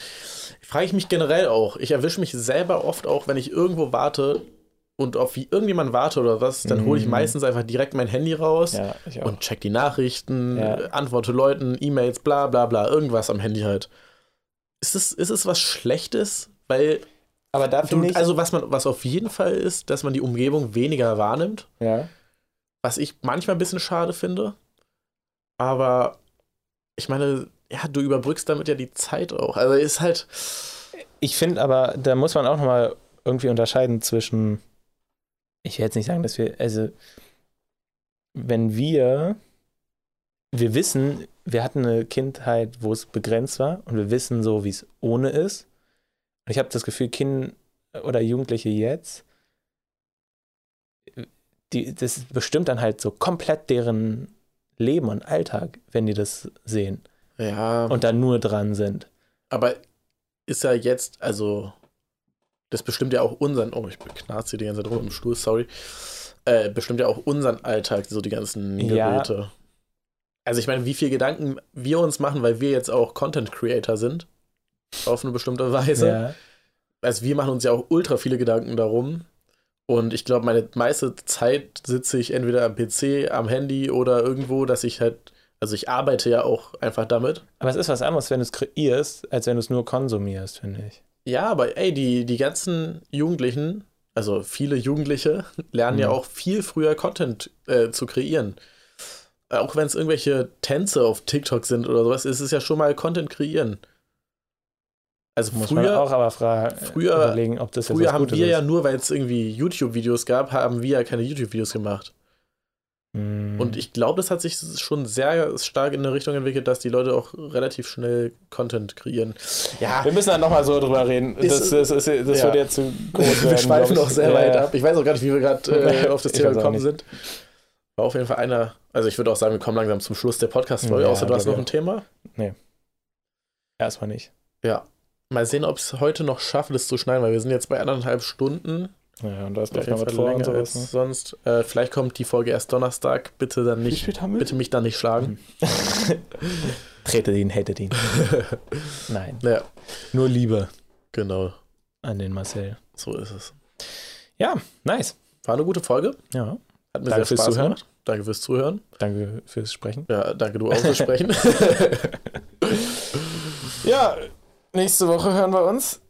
A: Frage ich mich generell auch. Ich erwische mich selber oft auch, wenn ich irgendwo warte und auf wie irgendjemand warte oder was, dann hole ich
B: Mhm.
A: meistens einfach direkt mein Handy raus
B: Ja,
A: und check die Nachrichten,
B: Ja.
A: antworte Leuten, E-Mails, bla bla bla, irgendwas am Handy halt. Ist es, ist es was Schlechtes? Weil,
B: aber da finde ich,
A: also was man, was auf jeden Fall ist, dass man die Umgebung weniger wahrnimmt,
B: ja,
A: was ich manchmal ein bisschen schade finde. Aber ich meine, ja, du überbrückst damit ja die Zeit auch. Also ist halt,
B: ich finde aber, da muss man auch nochmal irgendwie unterscheiden zwischen, ich will jetzt nicht sagen, dass wir, also, wenn wir, wir wissen, wir hatten eine Kindheit, wo es begrenzt war und wir wissen so, wie es ohne ist. Und ich habe das Gefühl, Kinder oder Jugendliche jetzt, die, das bestimmt dann halt so komplett deren Leben und Alltag, wenn die das sehen
A: ja,
B: und da nur dran sind.
A: aber ist ja jetzt, also, das bestimmt ja auch unseren, oh, ich knarze hier die ganze Zeit rum im Stuhl, sorry. Äh, bestimmt ja auch unseren Alltag, so die ganzen
B: Ja.
A: Geräte. Also ich meine, wie viel Gedanken wir uns machen, weil wir jetzt auch Content Creator sind, auf eine bestimmte Weise.
B: Ja.
A: Also wir machen uns ja auch ultra viele Gedanken darum. Und ich glaube, meine meiste Zeit sitze ich entweder am PC, am Handy oder irgendwo, dass ich halt, also ich arbeite ja auch einfach damit.
B: Aber es ist was anderes, wenn du es kreierst, als wenn du es nur konsumierst, finde ich.
A: Ja, aber ey, die, die ganzen Jugendlichen, also viele Jugendliche, [LAUGHS] lernen ja
B: Mhm.
A: auch viel früher Content äh, zu kreieren. Auch wenn es irgendwelche Tänze auf TikTok sind oder sowas, ist es ja schon mal Content kreieren. Also
B: Muss man
A: früher,
B: auch aber fra
A: früher-
B: überlegen, ob das jetzt
A: früher haben wir ja
B: ist.
A: nur, weil es irgendwie YouTube-Videos gab, haben wir ja keine YouTube-Videos gemacht.
B: Mm.
A: Und ich glaube, das hat sich schon sehr stark in eine Richtung entwickelt, dass die Leute auch relativ schnell Content kreieren. Ja,
B: wir müssen dann nochmal so drüber reden.
A: Ist-
B: das das, das, das
A: ja.
B: wird jetzt zu groß [LAUGHS] werden.
A: wir schweifen
B: glaub
A: noch
B: ich.
A: sehr
B: Ja,
A: weit ab. Ich weiß auch gar nicht, wie wir gerade [LAUGHS] äh, auf das Thema
B: auch
A: gekommen sind. War auf jeden Fall einer, also ich würde auch sagen, wir kommen langsam zum Schluss der Podcast-Folge,
B: Ja,
A: außer du hast noch ein Thema.
B: Erstmal nicht.
A: Ja. Mal sehen, ob ich es heute noch schaffe, das zu schneiden, weil wir sind jetzt bei anderthalb Stunden.
B: Ja, und da ist
A: Auf
B: gleich noch
A: jeden
B: was
A: Fall
B: vor und sowas. Ne?
A: sonst. Äh, vielleicht kommt die Folge erst Donnerstag. Bitte dann
B: Wie
A: nicht,
B: spät haben wir?
A: bitte mich dann nicht schlagen. [LAUGHS]
B: Tretet ihn, hättet ihn. [LAUGHS] Nein,
A: Ja,
B: nur Liebe
A: genau.
B: an den Marcel.
A: So ist es.
B: Ja, nice.
A: War eine gute Folge.
B: Ja,
A: Hat mir
B: Danke
A: sehr
B: fürs
A: Spaß
B: Zuhören.
A: gemacht. Danke fürs Zuhören.
B: danke fürs Sprechen.
A: Ja, danke du auch fürs [LAUGHS] Sprechen.
B: Ja, nächste Woche hören wir uns.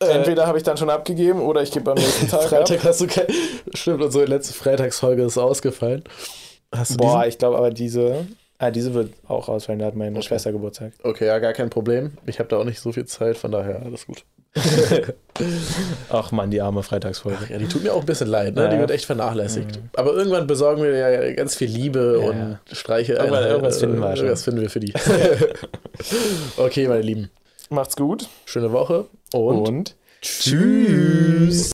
B: Entweder habe ich dann schon abgegeben oder ich gebe am nächsten [LAUGHS] Tag
A: Freitag
B: ab.
A: hast du kein. Stimmt, unsere letzte Freitagsfolge ist ausgefallen. Hast du
B: Boah,
A: diesen?
B: ich glaube aber diese, ah, diese wird auch ausfallen, da hat meine
A: Okay.
B: Schwester Geburtstag.
A: Okay, ja, gar kein Problem. Ich habe da auch nicht so viel Zeit, von daher alles gut. [LAUGHS]
B: Ach man, die arme Freitagsfolge.
A: Ja, die tut mir auch ein bisschen leid, ne?
B: Ja.
A: Die wird echt vernachlässigt.
B: Mhm.
A: Aber irgendwann besorgen wir ja ganz viel Liebe
B: Ja.
A: und Streiche.
B: Irgendwann-
A: äh,
B: irgendwas finden wir schon.
A: Irgendwas finden wir für die. [LAUGHS] okay, meine Lieben.
B: Macht's gut
A: Schöne Woche und,
B: und
A: tschüss.